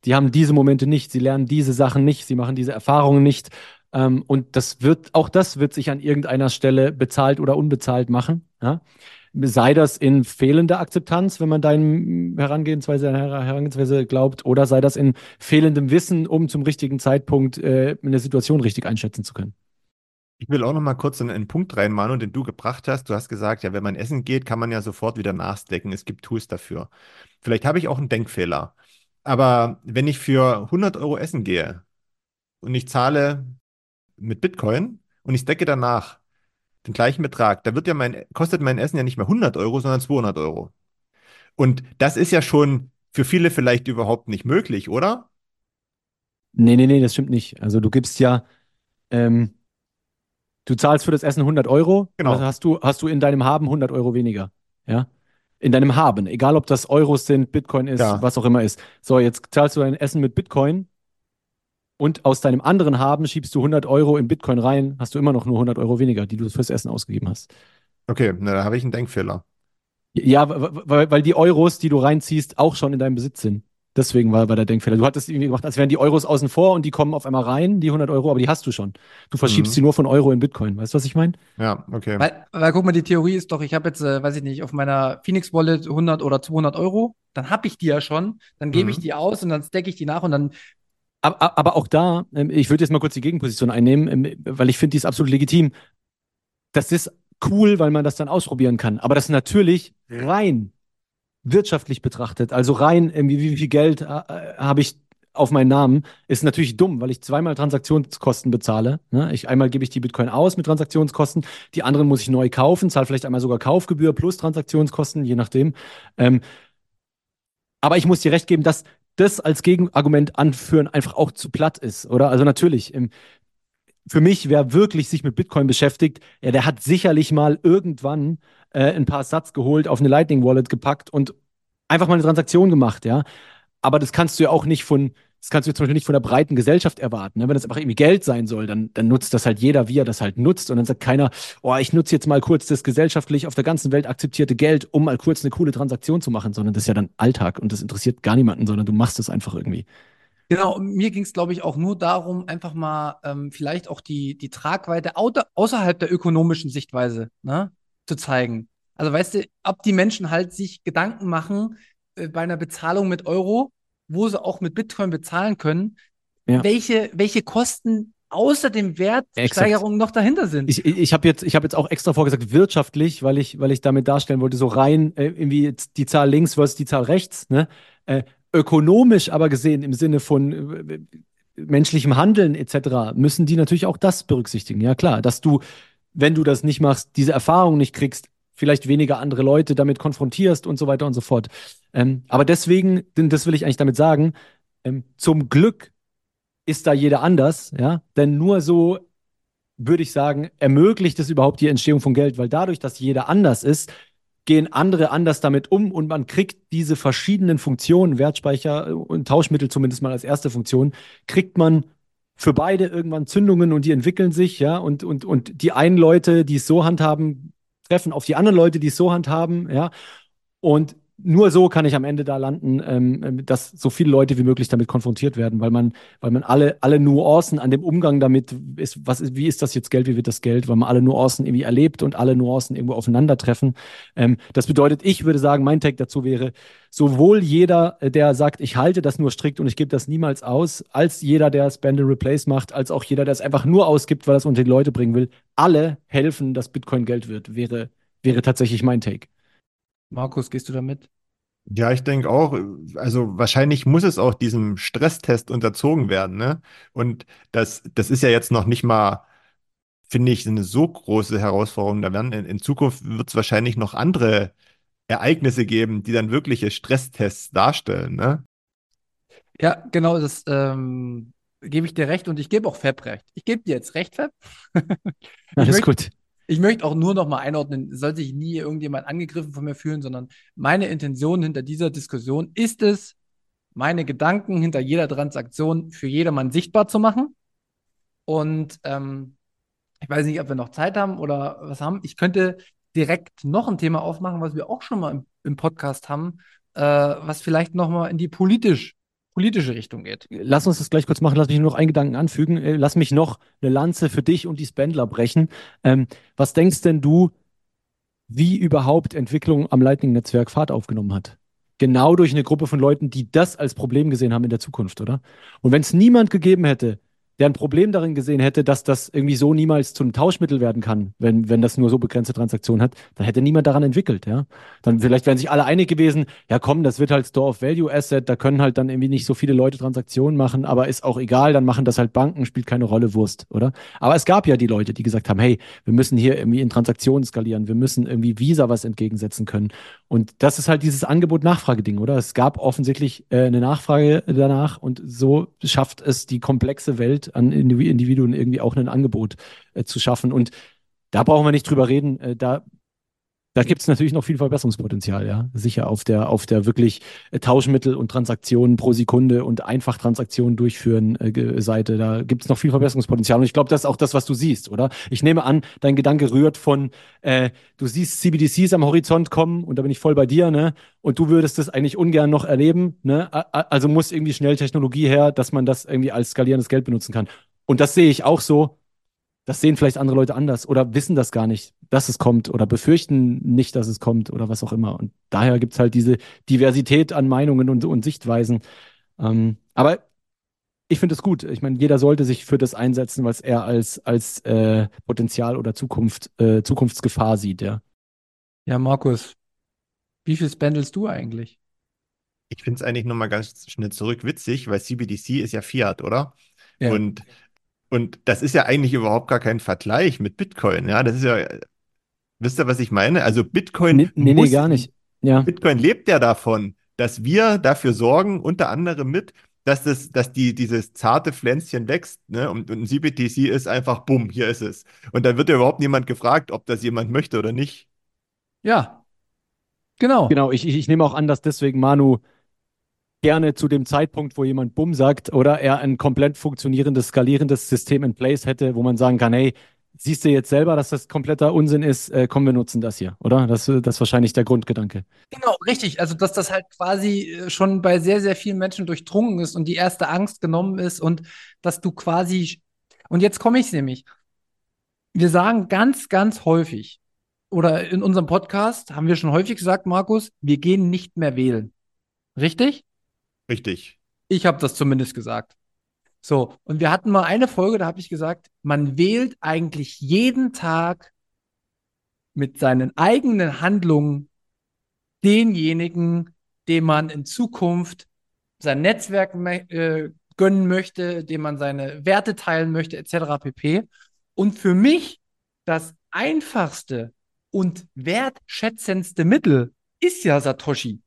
Die haben diese Momente nicht, sie lernen diese Sachen nicht, sie machen diese Erfahrungen nicht. Ähm, und das wird, auch das wird sich an irgendeiner Stelle bezahlt oder unbezahlt machen. Ja? Sei das in fehlender Akzeptanz, wenn man deinem Herangehensweise, Herangehensweise glaubt, oder sei das in fehlendem Wissen, um zum richtigen Zeitpunkt äh, eine Situation richtig einschätzen zu können. Ich will auch noch mal kurz einen, einen Punkt reinmachen, den du gebracht hast. Du hast gesagt, ja, wenn man essen geht, kann man ja sofort wieder nachstecken. Es gibt Tools dafür. Vielleicht habe ich auch einen Denkfehler. Aber wenn ich für 100 Euro essen gehe und ich zahle mit Bitcoin und ich stecke danach den gleichen Betrag, da wird ja mein, kostet mein Essen ja nicht mehr 100 Euro, sondern 200 Euro. Und das ist ja schon für viele vielleicht überhaupt nicht möglich, oder? Nee, nee, nee, das stimmt nicht. Also du gibst ja, ähm, du zahlst für das Essen 100 Euro, Genau. also hast du, hast du in deinem Haben 100 Euro weniger. Ja? In deinem Haben, egal ob das Euros sind, Bitcoin ist, Ja. was auch immer ist. So, jetzt zahlst du dein Essen mit Bitcoin und aus deinem anderen Haben schiebst du 100 Euro in Bitcoin rein, hast du immer noch nur 100 Euro weniger, die du fürs Essen ausgegeben hast. Okay, na, da habe ich einen Denkfehler. Ja, weil, weil die Euros, die du reinziehst, auch schon in deinem Besitz sind. Deswegen war, war der Denkfehler. Du hattest irgendwie gemacht, als wären die Euros außen vor und die kommen auf einmal rein, die 100 Euro, aber die hast du schon. Du verschiebst Mhm. sie nur von Euro in Bitcoin. Weißt du, was ich meine? Ja, okay. Weil, weil guck mal, die Theorie ist doch, ich habe jetzt, äh, weiß ich nicht, auf meiner Phoenix Wallet 100 oder 200 Euro, dann habe ich die ja schon, dann gebe ich Mhm. die aus und dann stecke ich die nach und dann Aber, aber auch da, ähm, ich würde jetzt mal kurz die Gegenposition einnehmen, ähm, weil ich finde, die ist absolut legitim. Das ist cool, weil man das dann ausprobieren kann. Aber das ist natürlich rein wirtschaftlich betrachtet, also rein wie viel Geld äh, habe ich auf meinen Namen, ist natürlich dumm, weil ich zweimal Transaktionskosten bezahle. Ne? Ich, einmal gebe ich die Bitcoin aus mit Transaktionskosten, die anderen muss ich neu kaufen, zahle vielleicht einmal sogar Kaufgebühr plus Transaktionskosten, je nachdem. Ähm, aber ich muss dir recht geben, dass das als Gegenargument anführen einfach auch zu platt ist, oder? Also natürlich, im, für mich, wer wirklich sich mit Bitcoin beschäftigt, ja, der hat sicherlich mal irgendwann äh, ein paar Satz geholt, auf eine Lightning Wallet gepackt und einfach mal eine Transaktion gemacht, ja. Aber das kannst du ja auch nicht von, das kannst du zum Beispiel nicht von der breiten Gesellschaft erwarten. Ne? Wenn das einfach irgendwie Geld sein soll, dann, dann nutzt das halt jeder, wie er das halt nutzt. Und dann sagt keiner, oh, ich nutze jetzt mal kurz das gesellschaftlich auf der ganzen Welt akzeptierte Geld, um mal kurz eine coole Transaktion zu machen, sondern das ist ja dann Alltag und das interessiert gar niemanden, sondern du machst es einfach irgendwie. Genau, mir ging es, glaube ich, auch nur darum, einfach mal ähm, vielleicht auch die, die Tragweite außerhalb der ökonomischen Sichtweise ne, zu zeigen. Also weißt du, ob die Menschen halt sich Gedanken machen äh, bei einer Bezahlung mit Euro, wo sie auch mit Bitcoin bezahlen können, ja. welche, welche Kosten außer dem Wertsteigerung noch dahinter sind. Ich, ich habe jetzt, hab jetzt auch extra vorgesagt, wirtschaftlich, weil ich, weil ich damit darstellen wollte, so rein äh, irgendwie die Zahl links versus die Zahl rechts. Ne? Äh, ökonomisch aber gesehen, im Sinne von äh, menschlichem Handeln etc., müssen die natürlich auch das berücksichtigen. Ja, klar, dass du, wenn du das nicht machst, diese Erfahrung nicht kriegst, vielleicht weniger andere Leute damit konfrontierst und so weiter und so fort. Ähm, aber deswegen, das will ich eigentlich damit sagen, ähm, zum Glück ist da jeder anders, ja, denn nur so würde ich sagen, ermöglicht es überhaupt die Entstehung von Geld, weil dadurch, dass jeder anders ist, gehen andere anders damit um und man kriegt diese verschiedenen Funktionen, Wertspeicher und Tauschmittel zumindest mal als erste Funktion, kriegt man für beide irgendwann Zündungen und die entwickeln sich, ja, und, und, und die einen Leute, die es so handhaben, treffen auf die anderen Leute, die es so handhaben, ja. Und nur so kann ich am Ende da landen, ähm, dass so viele Leute wie möglich damit konfrontiert werden, weil man, weil man alle, alle Nuancen an dem Umgang damit ist, was ist, wie ist das jetzt Geld, wie wird das Geld, weil man alle Nuancen irgendwie erlebt und alle Nuancen irgendwo aufeinandertreffen. Ähm, das bedeutet, ich würde sagen, mein Take dazu wäre, sowohl jeder, äh, der sagt, ich halte das nur strikt und ich gebe das niemals aus, als jeder, der Spend and Replace macht, als auch jeder, der es einfach nur ausgibt, weil er es unter die Leute bringen will, alle helfen, dass Bitcoin Geld wird, wäre, wäre tatsächlich mein Take. Markus, gehst du damit? Ja, ich denke auch, also wahrscheinlich muss es auch diesem Stresstest unterzogen werden, ne? Und das, das ist ja jetzt noch nicht mal, finde ich, eine so große Herausforderung. Da werden in, in Zukunft wird es wahrscheinlich noch andere Ereignisse geben, die dann wirkliche Stresstests darstellen, ne? Ja, genau, das ähm, gebe ich dir recht und ich gebe auch Fab recht. Ich gebe dir jetzt recht, Fab. Alles gut. Ich möchte auch nur noch mal einordnen, soll sich nie irgendjemand angegriffen von mir fühlen, sondern meine Intention hinter dieser Diskussion ist es, meine Gedanken hinter jeder Transaktion für jedermann sichtbar zu machen. Und ähm, ich weiß nicht, ob wir noch Zeit haben oder was haben. Ich könnte direkt noch ein Thema aufmachen, was wir auch schon mal im, im Podcast haben, äh, was vielleicht noch mal in die politisch politische Richtung geht. Lass uns das gleich kurz machen. Lass mich nur noch einen Gedanken anfügen. Äh, lass mich noch eine Lanze für dich und die Spendler brechen. Ähm, was denkst denn du, wie überhaupt Entwicklung am Lightning-Netzwerk Fahrt aufgenommen hat? Genau durch eine Gruppe von Leuten, die das als Problem gesehen haben in der Zukunft, oder? Und wenn es niemand gegeben hätte, der ein Problem darin gesehen hätte, dass das irgendwie so niemals zu einem Tauschmittel werden kann, wenn, wenn das nur so begrenzte Transaktionen hat, dann hätte niemand daran entwickelt, ja. Dann vielleicht wären sich alle einig gewesen, ja komm, das wird halt Store of Value Asset, da können halt dann irgendwie nicht so viele Leute Transaktionen machen, aber ist auch egal, dann machen das halt Banken, spielt keine Rolle, Wurst, oder? Aber es gab ja die Leute, die gesagt haben, hey, wir müssen hier irgendwie in Transaktionen skalieren, wir müssen irgendwie Visa was entgegensetzen können. Und das ist halt dieses Angebot-Nachfrage-Ding, oder? Es gab offensichtlich äh, eine Nachfrage danach und so schafft es die komplexe Welt an Individuen irgendwie auch ein Angebot äh, zu schaffen. Und da brauchen wir nicht drüber reden. Äh, da da gibt es natürlich noch viel Verbesserungspotenzial, ja. Sicher auf der, auf der wirklich äh, Tauschmittel und Transaktionen pro Sekunde und einfach Transaktionen durchführen äh, Seite. Da gibt es noch viel Verbesserungspotenzial. Und ich glaube, das ist auch das, was du siehst, oder? Ich nehme an, dein Gedanke rührt von, äh, du siehst CBDCs am Horizont kommen und da bin ich voll bei dir, ne? Und du würdest das eigentlich ungern noch erleben, ne? Also muss irgendwie schnell Technologie her, dass man das irgendwie als skalierendes Geld benutzen kann. Und das sehe ich auch so das sehen vielleicht andere Leute anders oder wissen das gar nicht, dass es kommt oder befürchten nicht, dass es kommt oder was auch immer. Und daher gibt es halt diese Diversität an Meinungen und, und Sichtweisen. Ähm, aber ich finde es gut. Ich meine, jeder sollte sich für das einsetzen, was er als, als äh, Potenzial oder Zukunft, äh, Zukunftsgefahr sieht, ja. Ja, Markus, Wie viel spendelst du eigentlich? Ich finde es eigentlich nochmal ganz schnell zurück witzig, weil CBDC ist ja Fiat, oder? Ja. Und, und das ist ja eigentlich überhaupt gar kein Vergleich mit Bitcoin. Ja, das ist ja, wisst ihr, was ich meine? Also Bitcoin Nee, nee, nee, muss, gar nicht. Ja. Bitcoin lebt ja davon, dass wir dafür sorgen, unter anderem mit, dass das, dass die, dieses zarte Pflänzchen wächst, ne? Und, und ein CBDC ist einfach, bumm, hier ist es. Und dann wird ja überhaupt niemand gefragt, ob das jemand möchte oder nicht. Ja, genau. Genau, ich, ich, ich nehme auch an, dass deswegen Manu gerne zu dem Zeitpunkt, wo jemand Bumm sagt, oder er ein komplett funktionierendes, skalierendes System in place hätte, wo man sagen kann, hey, siehst du jetzt selber, dass das kompletter Unsinn ist, äh, komm, wir nutzen das hier, oder? Das, äh, das ist wahrscheinlich der Grundgedanke. Genau, richtig. Also, dass das halt quasi äh, schon bei sehr, sehr vielen Menschen durchdrungen ist und die erste Angst genommen ist und dass du quasi. Und jetzt komme ich nämlich. Wir sagen ganz, ganz häufig, oder in unserem Podcast haben wir schon häufig gesagt, Markus, wir gehen nicht mehr wählen. Richtig? Richtig. Ich habe das zumindest gesagt. So, und wir hatten mal eine Folge, da habe ich gesagt, man wählt eigentlich jeden Tag mit seinen eigenen Handlungen denjenigen, dem man in Zukunft sein Netzwerk äh, gönnen möchte, dem man seine Werte teilen möchte, etc. pp. Und für mich das einfachste und wertschätzendste Mittel ist ja Satoshi.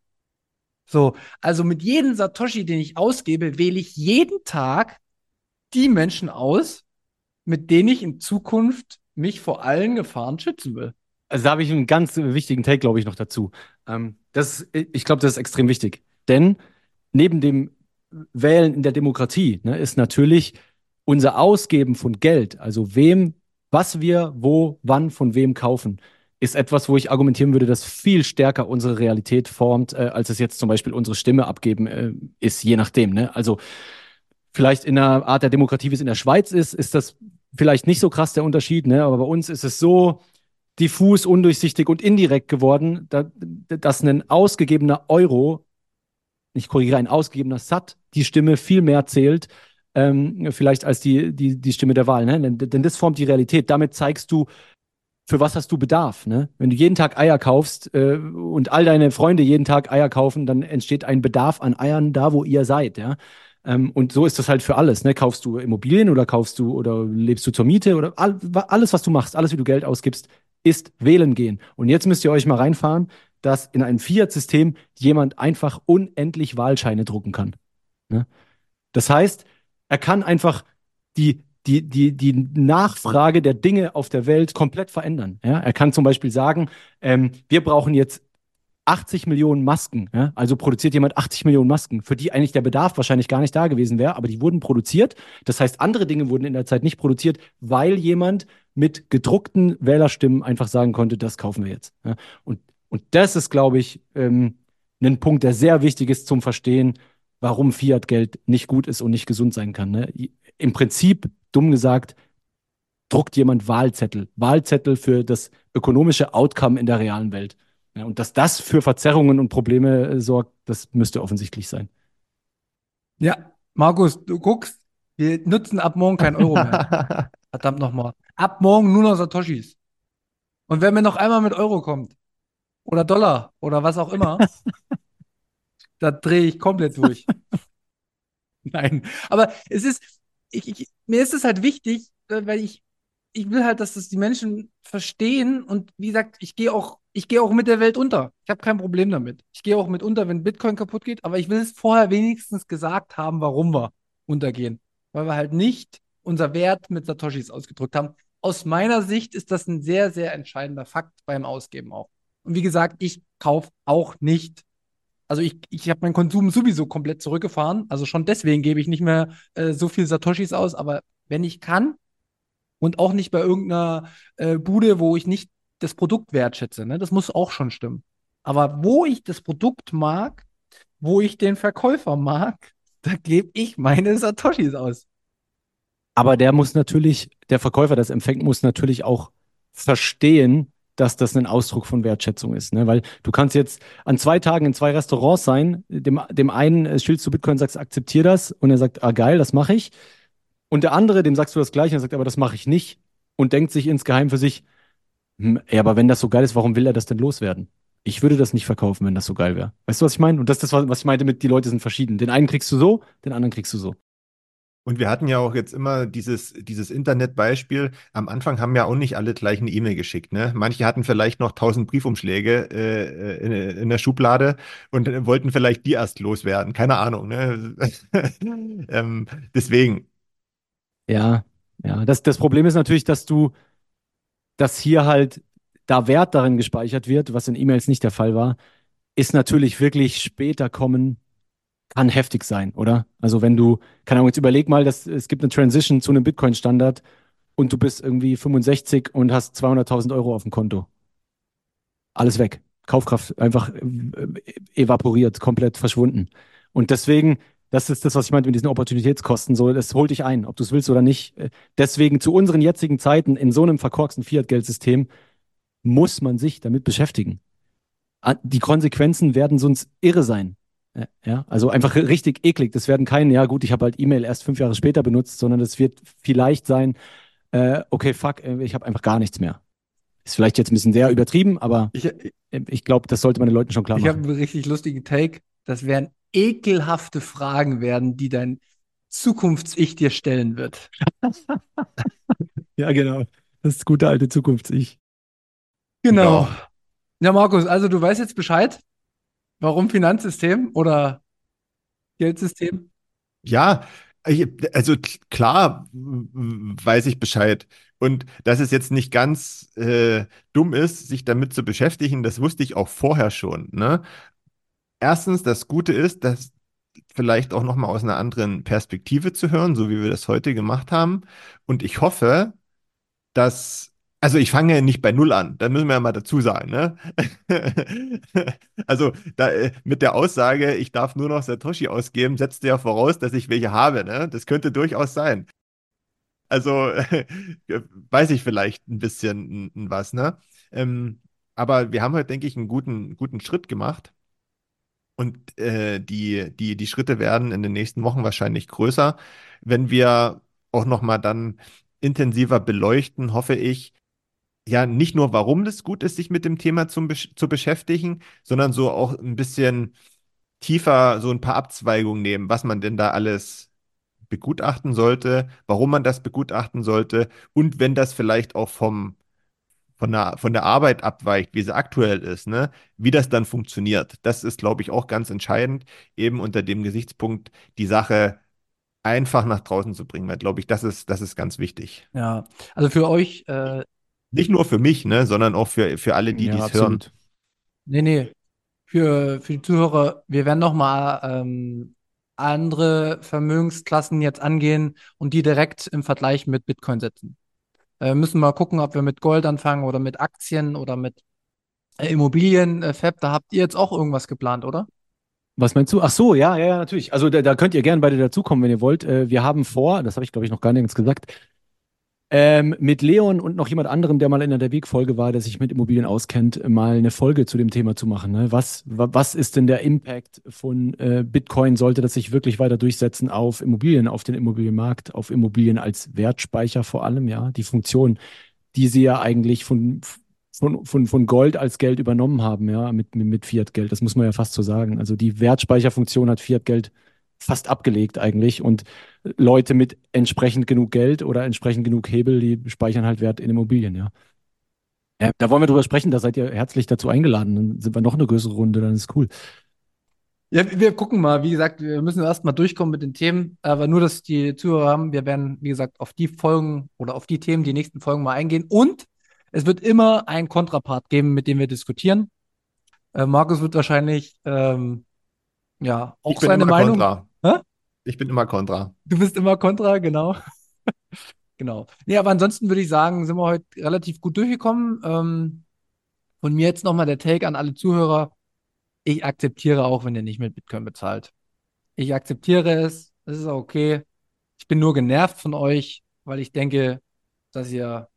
So, also mit jedem Satoshi, den ich ausgebe, wähle ich jeden Tag die Menschen aus, mit denen ich in Zukunft mich vor allen Gefahren schützen will. Also da habe ich einen ganz wichtigen Take, glaube ich, noch dazu. Ähm, das, ich glaube, das ist extrem wichtig. Denn neben dem Wählen in der Demokratie ne, ist natürlich unser Ausgeben von Geld, also wem, was wir, wo, wann, von wem kaufen, ist etwas, wo ich argumentieren würde, das viel stärker unsere Realität formt, äh, als es jetzt zum Beispiel unsere Stimme abgeben äh, ist, je nachdem. Ne? Also vielleicht in einer Art der Demokratie, wie es in der Schweiz ist, ist das vielleicht nicht so krass der Unterschied, ne? aber bei uns ist es so diffus, undurchsichtig und indirekt geworden, da, dass ein ausgegebener Euro, ich korrigiere, ein ausgegebener Sat, die Stimme viel mehr zählt, ähm, vielleicht als die, die, die Stimme der Wahl. Ne? Denn, denn das formt die Realität. Damit zeigst du, für was hast du Bedarf? Ne? Wenn du jeden Tag Eier kaufst äh, und all deine Freunde jeden Tag Eier kaufen, dann entsteht ein Bedarf an Eiern da, wo ihr seid. Ja? Ähm, und so ist das halt für alles. Ne? Kaufst du Immobilien oder kaufst du oder lebst du zur Miete oder all, alles, was du machst, alles, wie du Geld ausgibst, ist wählen gehen. Und jetzt müsst ihr euch mal reinfahren, dass in einem Fiat-System jemand einfach unendlich Wahlscheine drucken kann. Ne? Das heißt, er kann einfach die, die, die, die Nachfrage der Dinge auf der Welt komplett verändern. Ja? Er kann zum Beispiel sagen, ähm, wir brauchen jetzt 80 Millionen Masken. Ja? Also produziert jemand 80 Millionen Masken, für die eigentlich der Bedarf wahrscheinlich gar nicht da gewesen wäre, aber die wurden produziert. Das heißt, andere Dinge wurden in der Zeit nicht produziert, weil jemand mit gedruckten Wählerstimmen einfach sagen konnte, das kaufen wir jetzt. Ja? Und, und das ist, glaube ich, ähm, ein Punkt, der sehr wichtig ist zum Verstehen, warum Fiat-Geld nicht gut ist und nicht gesund sein kann. Ne? Im Prinzip, dumm gesagt, druckt jemand Wahlzettel. Wahlzettel für das ökonomische Outcome in der realen Welt. Ja, und dass das für Verzerrungen und Probleme äh, sorgt, das müsste offensichtlich sein. Ja, Markus, du guckst, wir nutzen ab morgen kein Euro mehr. Verdammt nochmal. Ab morgen nur noch Satoshis. Und wenn mir noch einmal mit Euro kommt, oder Dollar, oder was auch immer, da drehe ich komplett durch. Nein, aber es ist, ich, ich, mir ist es halt wichtig, äh, weil ich, ich will halt, dass das die Menschen verstehen und wie gesagt, ich gehe auch, ich gehe auch mit der Welt unter. Ich habe kein Problem damit. Ich gehe auch mit unter, wenn Bitcoin kaputt geht, aber ich will es vorher wenigstens gesagt haben, warum wir untergehen. Weil wir halt nicht unser Wert mit Satoshis ausgedrückt haben. Aus meiner Sicht ist das ein sehr, sehr entscheidender Fakt beim Ausgeben auch. Und wie gesagt, ich kaufe auch nicht also ich, ich habe meinen Konsum sowieso komplett zurückgefahren. Also schon deswegen gebe ich nicht mehr äh, so viel Satoshis aus. Aber wenn ich kann und auch nicht bei irgendeiner äh, Bude, wo ich nicht das Produkt wertschätze, ne, das muss auch schon stimmen. Aber wo ich das Produkt mag, wo ich den Verkäufer mag, da gebe ich meine Satoshis aus. Aber der muss natürlich, der Verkäufer, das empfängt, muss natürlich auch verstehen, dass das ein Ausdruck von Wertschätzung ist. Ne? Weil du kannst jetzt an zwei Tagen in zwei Restaurants sein, dem, dem einen äh, schielst du Bitcoin, sagst, akzeptier das und er sagt, ah geil, das mache ich. Und der andere, dem sagst du das gleiche, er sagt, aber das mache ich nicht und denkt sich insgeheim für sich, ja, aber wenn das so geil ist, warum will er das denn loswerden? Ich würde das nicht verkaufen, wenn das so geil wäre. Weißt du, was ich meine? Und das ist das, was ich meinte mit, die Leute sind verschieden. Den einen kriegst du so, den anderen kriegst du so. Und wir hatten ja auch jetzt immer dieses, dieses Internetbeispiel. Am Anfang haben ja auch nicht alle gleich eine E-Mail geschickt. Ne? Manche hatten vielleicht noch tausend Briefumschläge äh, in, in, der Schublade und wollten vielleicht die erst loswerden. Keine Ahnung. Ne? ähm, deswegen. Ja, ja. Das, das Problem ist natürlich, dass du, dass hier halt da Wert darin gespeichert wird, was in E-Mails nicht der Fall war, ist natürlich wirklich später kommen kann heftig sein, oder? Also wenn du, keine Ahnung, jetzt überleg mal, dass es gibt eine Transition zu einem Bitcoin-Standard und du bist irgendwie 65 und hast 200.000 Euro auf dem Konto. Alles weg. Kaufkraft einfach äh, evaporiert, komplett verschwunden. Und deswegen, das ist das, was ich meinte mit diesen Opportunitätskosten. So, das holt dich ein, ob du es willst oder nicht. Deswegen zu unseren jetzigen Zeiten in so einem verkorksten Fiat-Geldsystem muss man sich damit beschäftigen. Ah, die Konsequenzen werden sonst irre sein. Ja, also einfach richtig eklig. Das werden keine, ja gut, ich habe halt E-Mail erst fünf Jahre später benutzt, sondern es wird vielleicht sein, äh, okay, fuck, äh, ich habe einfach gar nichts mehr. Ist vielleicht jetzt ein bisschen sehr übertrieben, aber ich, äh, ich glaube, das sollte man den Leuten schon klar ich machen. Ich habe einen richtig lustigen Take. Das werden ekelhafte Fragen werden, die dein Zukunfts-Ich dir stellen wird. ja, genau. Das ist gute alte Zukunfts-Ich. Genau. Ja. ja, Markus, also du weißt jetzt Bescheid. Warum Finanzsystem oder Geldsystem? Ja, also klar weiß ich Bescheid. Und dass es jetzt nicht ganz äh, dumm ist, sich damit zu beschäftigen, das wusste ich auch vorher schon. Ne? Erstens, das Gute ist, dass vielleicht auch nochmal aus einer anderen Perspektive zu hören, so wie wir das heute gemacht haben. Und ich hoffe, dass also ich fange nicht bei Null an, da müssen wir ja mal dazu sagen. Ne? also da, äh, mit der Aussage, ich darf nur noch Satoshi ausgeben, setzt ja voraus, dass ich welche habe. Ne? Das könnte durchaus sein. Also weiß ich vielleicht ein bisschen was. Ne? Ähm, aber wir haben heute, denke ich, einen guten, guten Schritt gemacht. Und äh, die, die, die Schritte werden in den nächsten Wochen wahrscheinlich größer, wenn wir auch nochmal dann intensiver beleuchten, hoffe ich, ja nicht nur, warum das gut ist, sich mit dem Thema zum, zu beschäftigen, sondern so auch ein bisschen tiefer so ein paar Abzweigungen nehmen, was man denn da alles begutachten sollte, warum man das begutachten sollte und wenn das vielleicht auch vom, von, der, von der Arbeit abweicht, wie sie aktuell ist, ne, wie das dann funktioniert. Das ist, glaube ich, auch ganz entscheidend, eben unter dem Gesichtspunkt, die Sache einfach nach draußen zu bringen, weil, glaube ich, das ist, das ist ganz wichtig. Ja, also für euch äh, nicht nur für mich, ne, sondern auch für, für alle, die ja, es hören. Nee, nee. Für, für die Zuhörer, wir werden nochmal ähm, andere Vermögensklassen jetzt angehen und die direkt im Vergleich mit Bitcoin setzen. Äh, müssen mal gucken, ob wir mit Gold anfangen oder mit Aktien oder mit äh, Immobilien. Äh, Fab, da habt ihr jetzt auch irgendwas geplant, oder? Was meinst du? Ach so, ja, ja, natürlich. Also da, da könnt ihr gerne beide dazukommen, wenn ihr wollt. Äh, wir haben vor, das habe ich glaube ich noch gar nirgends gesagt, ähm, mit Leon und noch jemand anderem, der mal in der Weg-Folge war, der sich mit Immobilien auskennt, mal eine Folge zu dem Thema zu machen. Ne? Was, was ist denn der Impact von äh, Bitcoin? Sollte das sich wirklich weiter durchsetzen auf Immobilien, auf den Immobilienmarkt, auf Immobilien als Wertspeicher vor allem? Ja, die Funktion, die sie ja eigentlich von, von, von, von Gold als Geld übernommen haben, ja, mit, mit Fiat-Geld. Das muss man ja fast so sagen. Also die Wertspeicherfunktion hat Fiat-Geld fast abgelegt eigentlich. Und Leute mit entsprechend genug Geld oder entsprechend genug Hebel, die speichern halt Wert in Immobilien, ja. ja da wollen wir drüber sprechen, da seid ihr herzlich dazu eingeladen. Dann sind wir noch eine größere Runde, dann ist cool. Ja, wir gucken mal. Wie gesagt, wir müssen erst mal durchkommen mit den Themen. Aber nur, dass die Zuhörer haben, wir werden, wie gesagt, auf die Folgen oder auf die Themen, die nächsten Folgen mal eingehen. Und es wird immer einen Kontrapart geben, mit dem wir diskutieren. Äh, Markus wird wahrscheinlich ähm, ja auch seine Meinung. Kontra. Ich bin immer Kontra. Du bist immer Kontra, genau. genau. Nee, aber ansonsten würde ich sagen, sind wir heute relativ gut durchgekommen. Ähm, von mir jetzt nochmal der Take an alle Zuhörer. Ich akzeptiere auch, wenn ihr nicht mit Bitcoin bezahlt. Ich akzeptiere es. Es ist okay. Ich bin nur genervt von euch, weil ich denke, dass ihr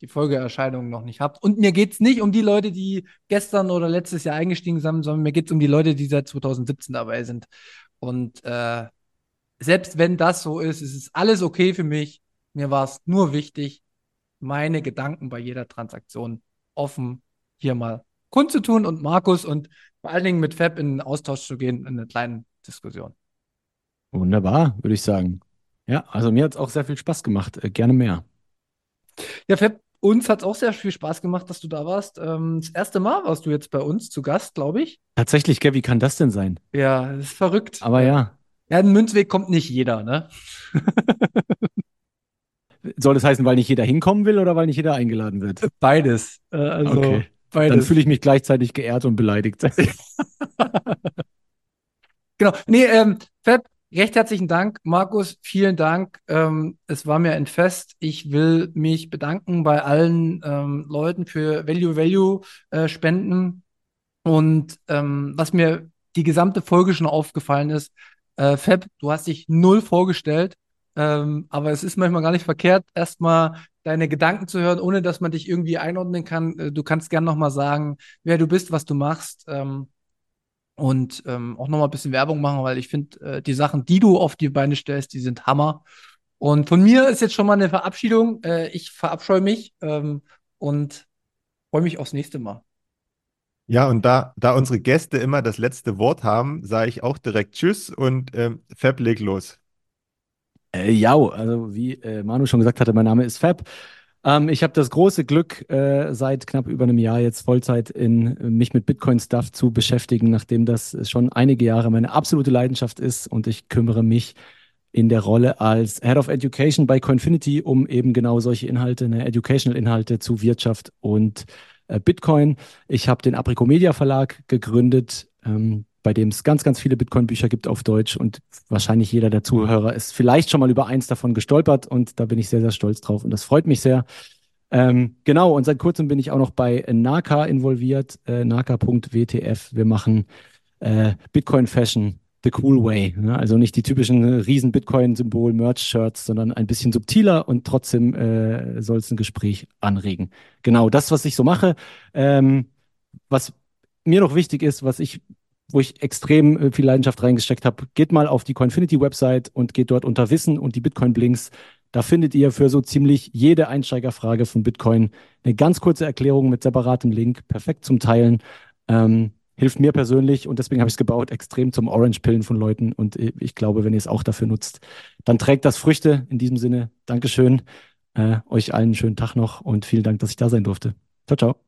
die Folgeerscheinungen noch nicht habt. Und mir geht es nicht um die Leute, die gestern oder letztes Jahr eingestiegen sind, sondern mir geht es um die Leute, die seit 2017 dabei sind. Und äh, selbst wenn das so ist, ist es alles okay für mich. Mir war es nur wichtig, meine Gedanken bei jeder Transaktion offen hier mal kundzutun und Markus und vor allen Dingen mit Fab in den Austausch zu gehen, in eine kleine Diskussion. Wunderbar, würde ich sagen. Ja, also mir hat es auch sehr viel Spaß gemacht. Äh, gerne mehr. Ja, Fab, uns hat es auch sehr viel Spaß gemacht, dass du da warst. Ähm, das erste Mal warst du jetzt bei uns zu Gast, glaube ich. Tatsächlich, Gell, wie kann das denn sein? Ja, das ist verrückt. Aber ja. Ja, in Münzweg kommt nicht jeder, ne? Soll das heißen, weil nicht jeder hinkommen will oder weil nicht jeder eingeladen wird? Beides. Äh, also Okay. beides. Dann fühle ich mich gleichzeitig geehrt und beleidigt. Genau. Nee, ähm, Fab, recht herzlichen Dank. Markus, vielen Dank. Ähm, es war mir ein Fest. Ich will mich bedanken bei allen ähm, Leuten für Value Value äh, Spenden. Und ähm, was mir die gesamte Folge schon aufgefallen ist, äh, Fab, du hast dich null vorgestellt. Ähm, aber es ist manchmal gar nicht verkehrt, erstmal deine Gedanken zu hören, ohne dass man dich irgendwie einordnen kann. Äh, Du kannst gern nochmal sagen, wer du bist, was du machst. Ähm, und ähm, auch nochmal ein bisschen Werbung machen, weil ich finde, äh, die Sachen, die du auf die Beine stellst, die sind Hammer. Und von mir ist jetzt schon mal eine Verabschiedung. Äh, ich verabscheue mich ähm, und freue mich aufs nächste Mal. Ja, und da, da unsere Gäste immer das letzte Wort haben, sage ich auch direkt Tschüss und ähm, Fab leg los. Äh, ja, also wie äh, Manu schon gesagt hatte, mein Name ist Fab. Ähm, ich habe das große Glück, äh, seit knapp über einem Jahr jetzt Vollzeit in äh, mich mit Bitcoin-Stuff zu beschäftigen, nachdem das schon einige Jahre meine absolute Leidenschaft ist und ich kümmere mich in der Rolle als Head of Education bei Coinfinity um eben genau solche Inhalte, ne, Educational-Inhalte zu Wirtschaft und äh, Bitcoin. Ich habe den Aprico Media Verlag gegründet, ähm, bei dem es ganz, ganz viele Bitcoin-Bücher gibt auf Deutsch und wahrscheinlich jeder der Zuhörer ist vielleicht schon mal über eins davon gestolpert und da bin ich sehr, sehr stolz drauf und das freut mich sehr. Ähm, genau, und seit kurzem bin ich auch noch bei Naka involviert, äh, naka.wtf. Wir machen äh, Bitcoin Fashion the cool way. Ne? Also nicht die typischen äh, riesen Bitcoin-Symbol, Merch-Shirts, sondern ein bisschen subtiler und trotzdem äh, soll es ein Gespräch anregen. Genau, das, was ich so mache. Ähm, was mir noch wichtig ist, was ich wo ich extrem äh, viel Leidenschaft reingesteckt habe, geht mal auf die Coinfinity-Website und geht dort unter Wissen und die Bitcoin-Blinks. Da findet ihr für so ziemlich jede Einsteigerfrage von Bitcoin eine ganz kurze Erklärung mit separatem Link, perfekt zum Teilen. Ähm, hilft mir persönlich und deswegen habe ich es gebaut, extrem zum Orange-Pillen von Leuten. Und ich glaube, wenn ihr es auch dafür nutzt, dann trägt das Früchte. In diesem Sinne, Dankeschön. Äh, euch allen einen schönen Tag noch und vielen Dank, dass ich da sein durfte. Ciao, ciao.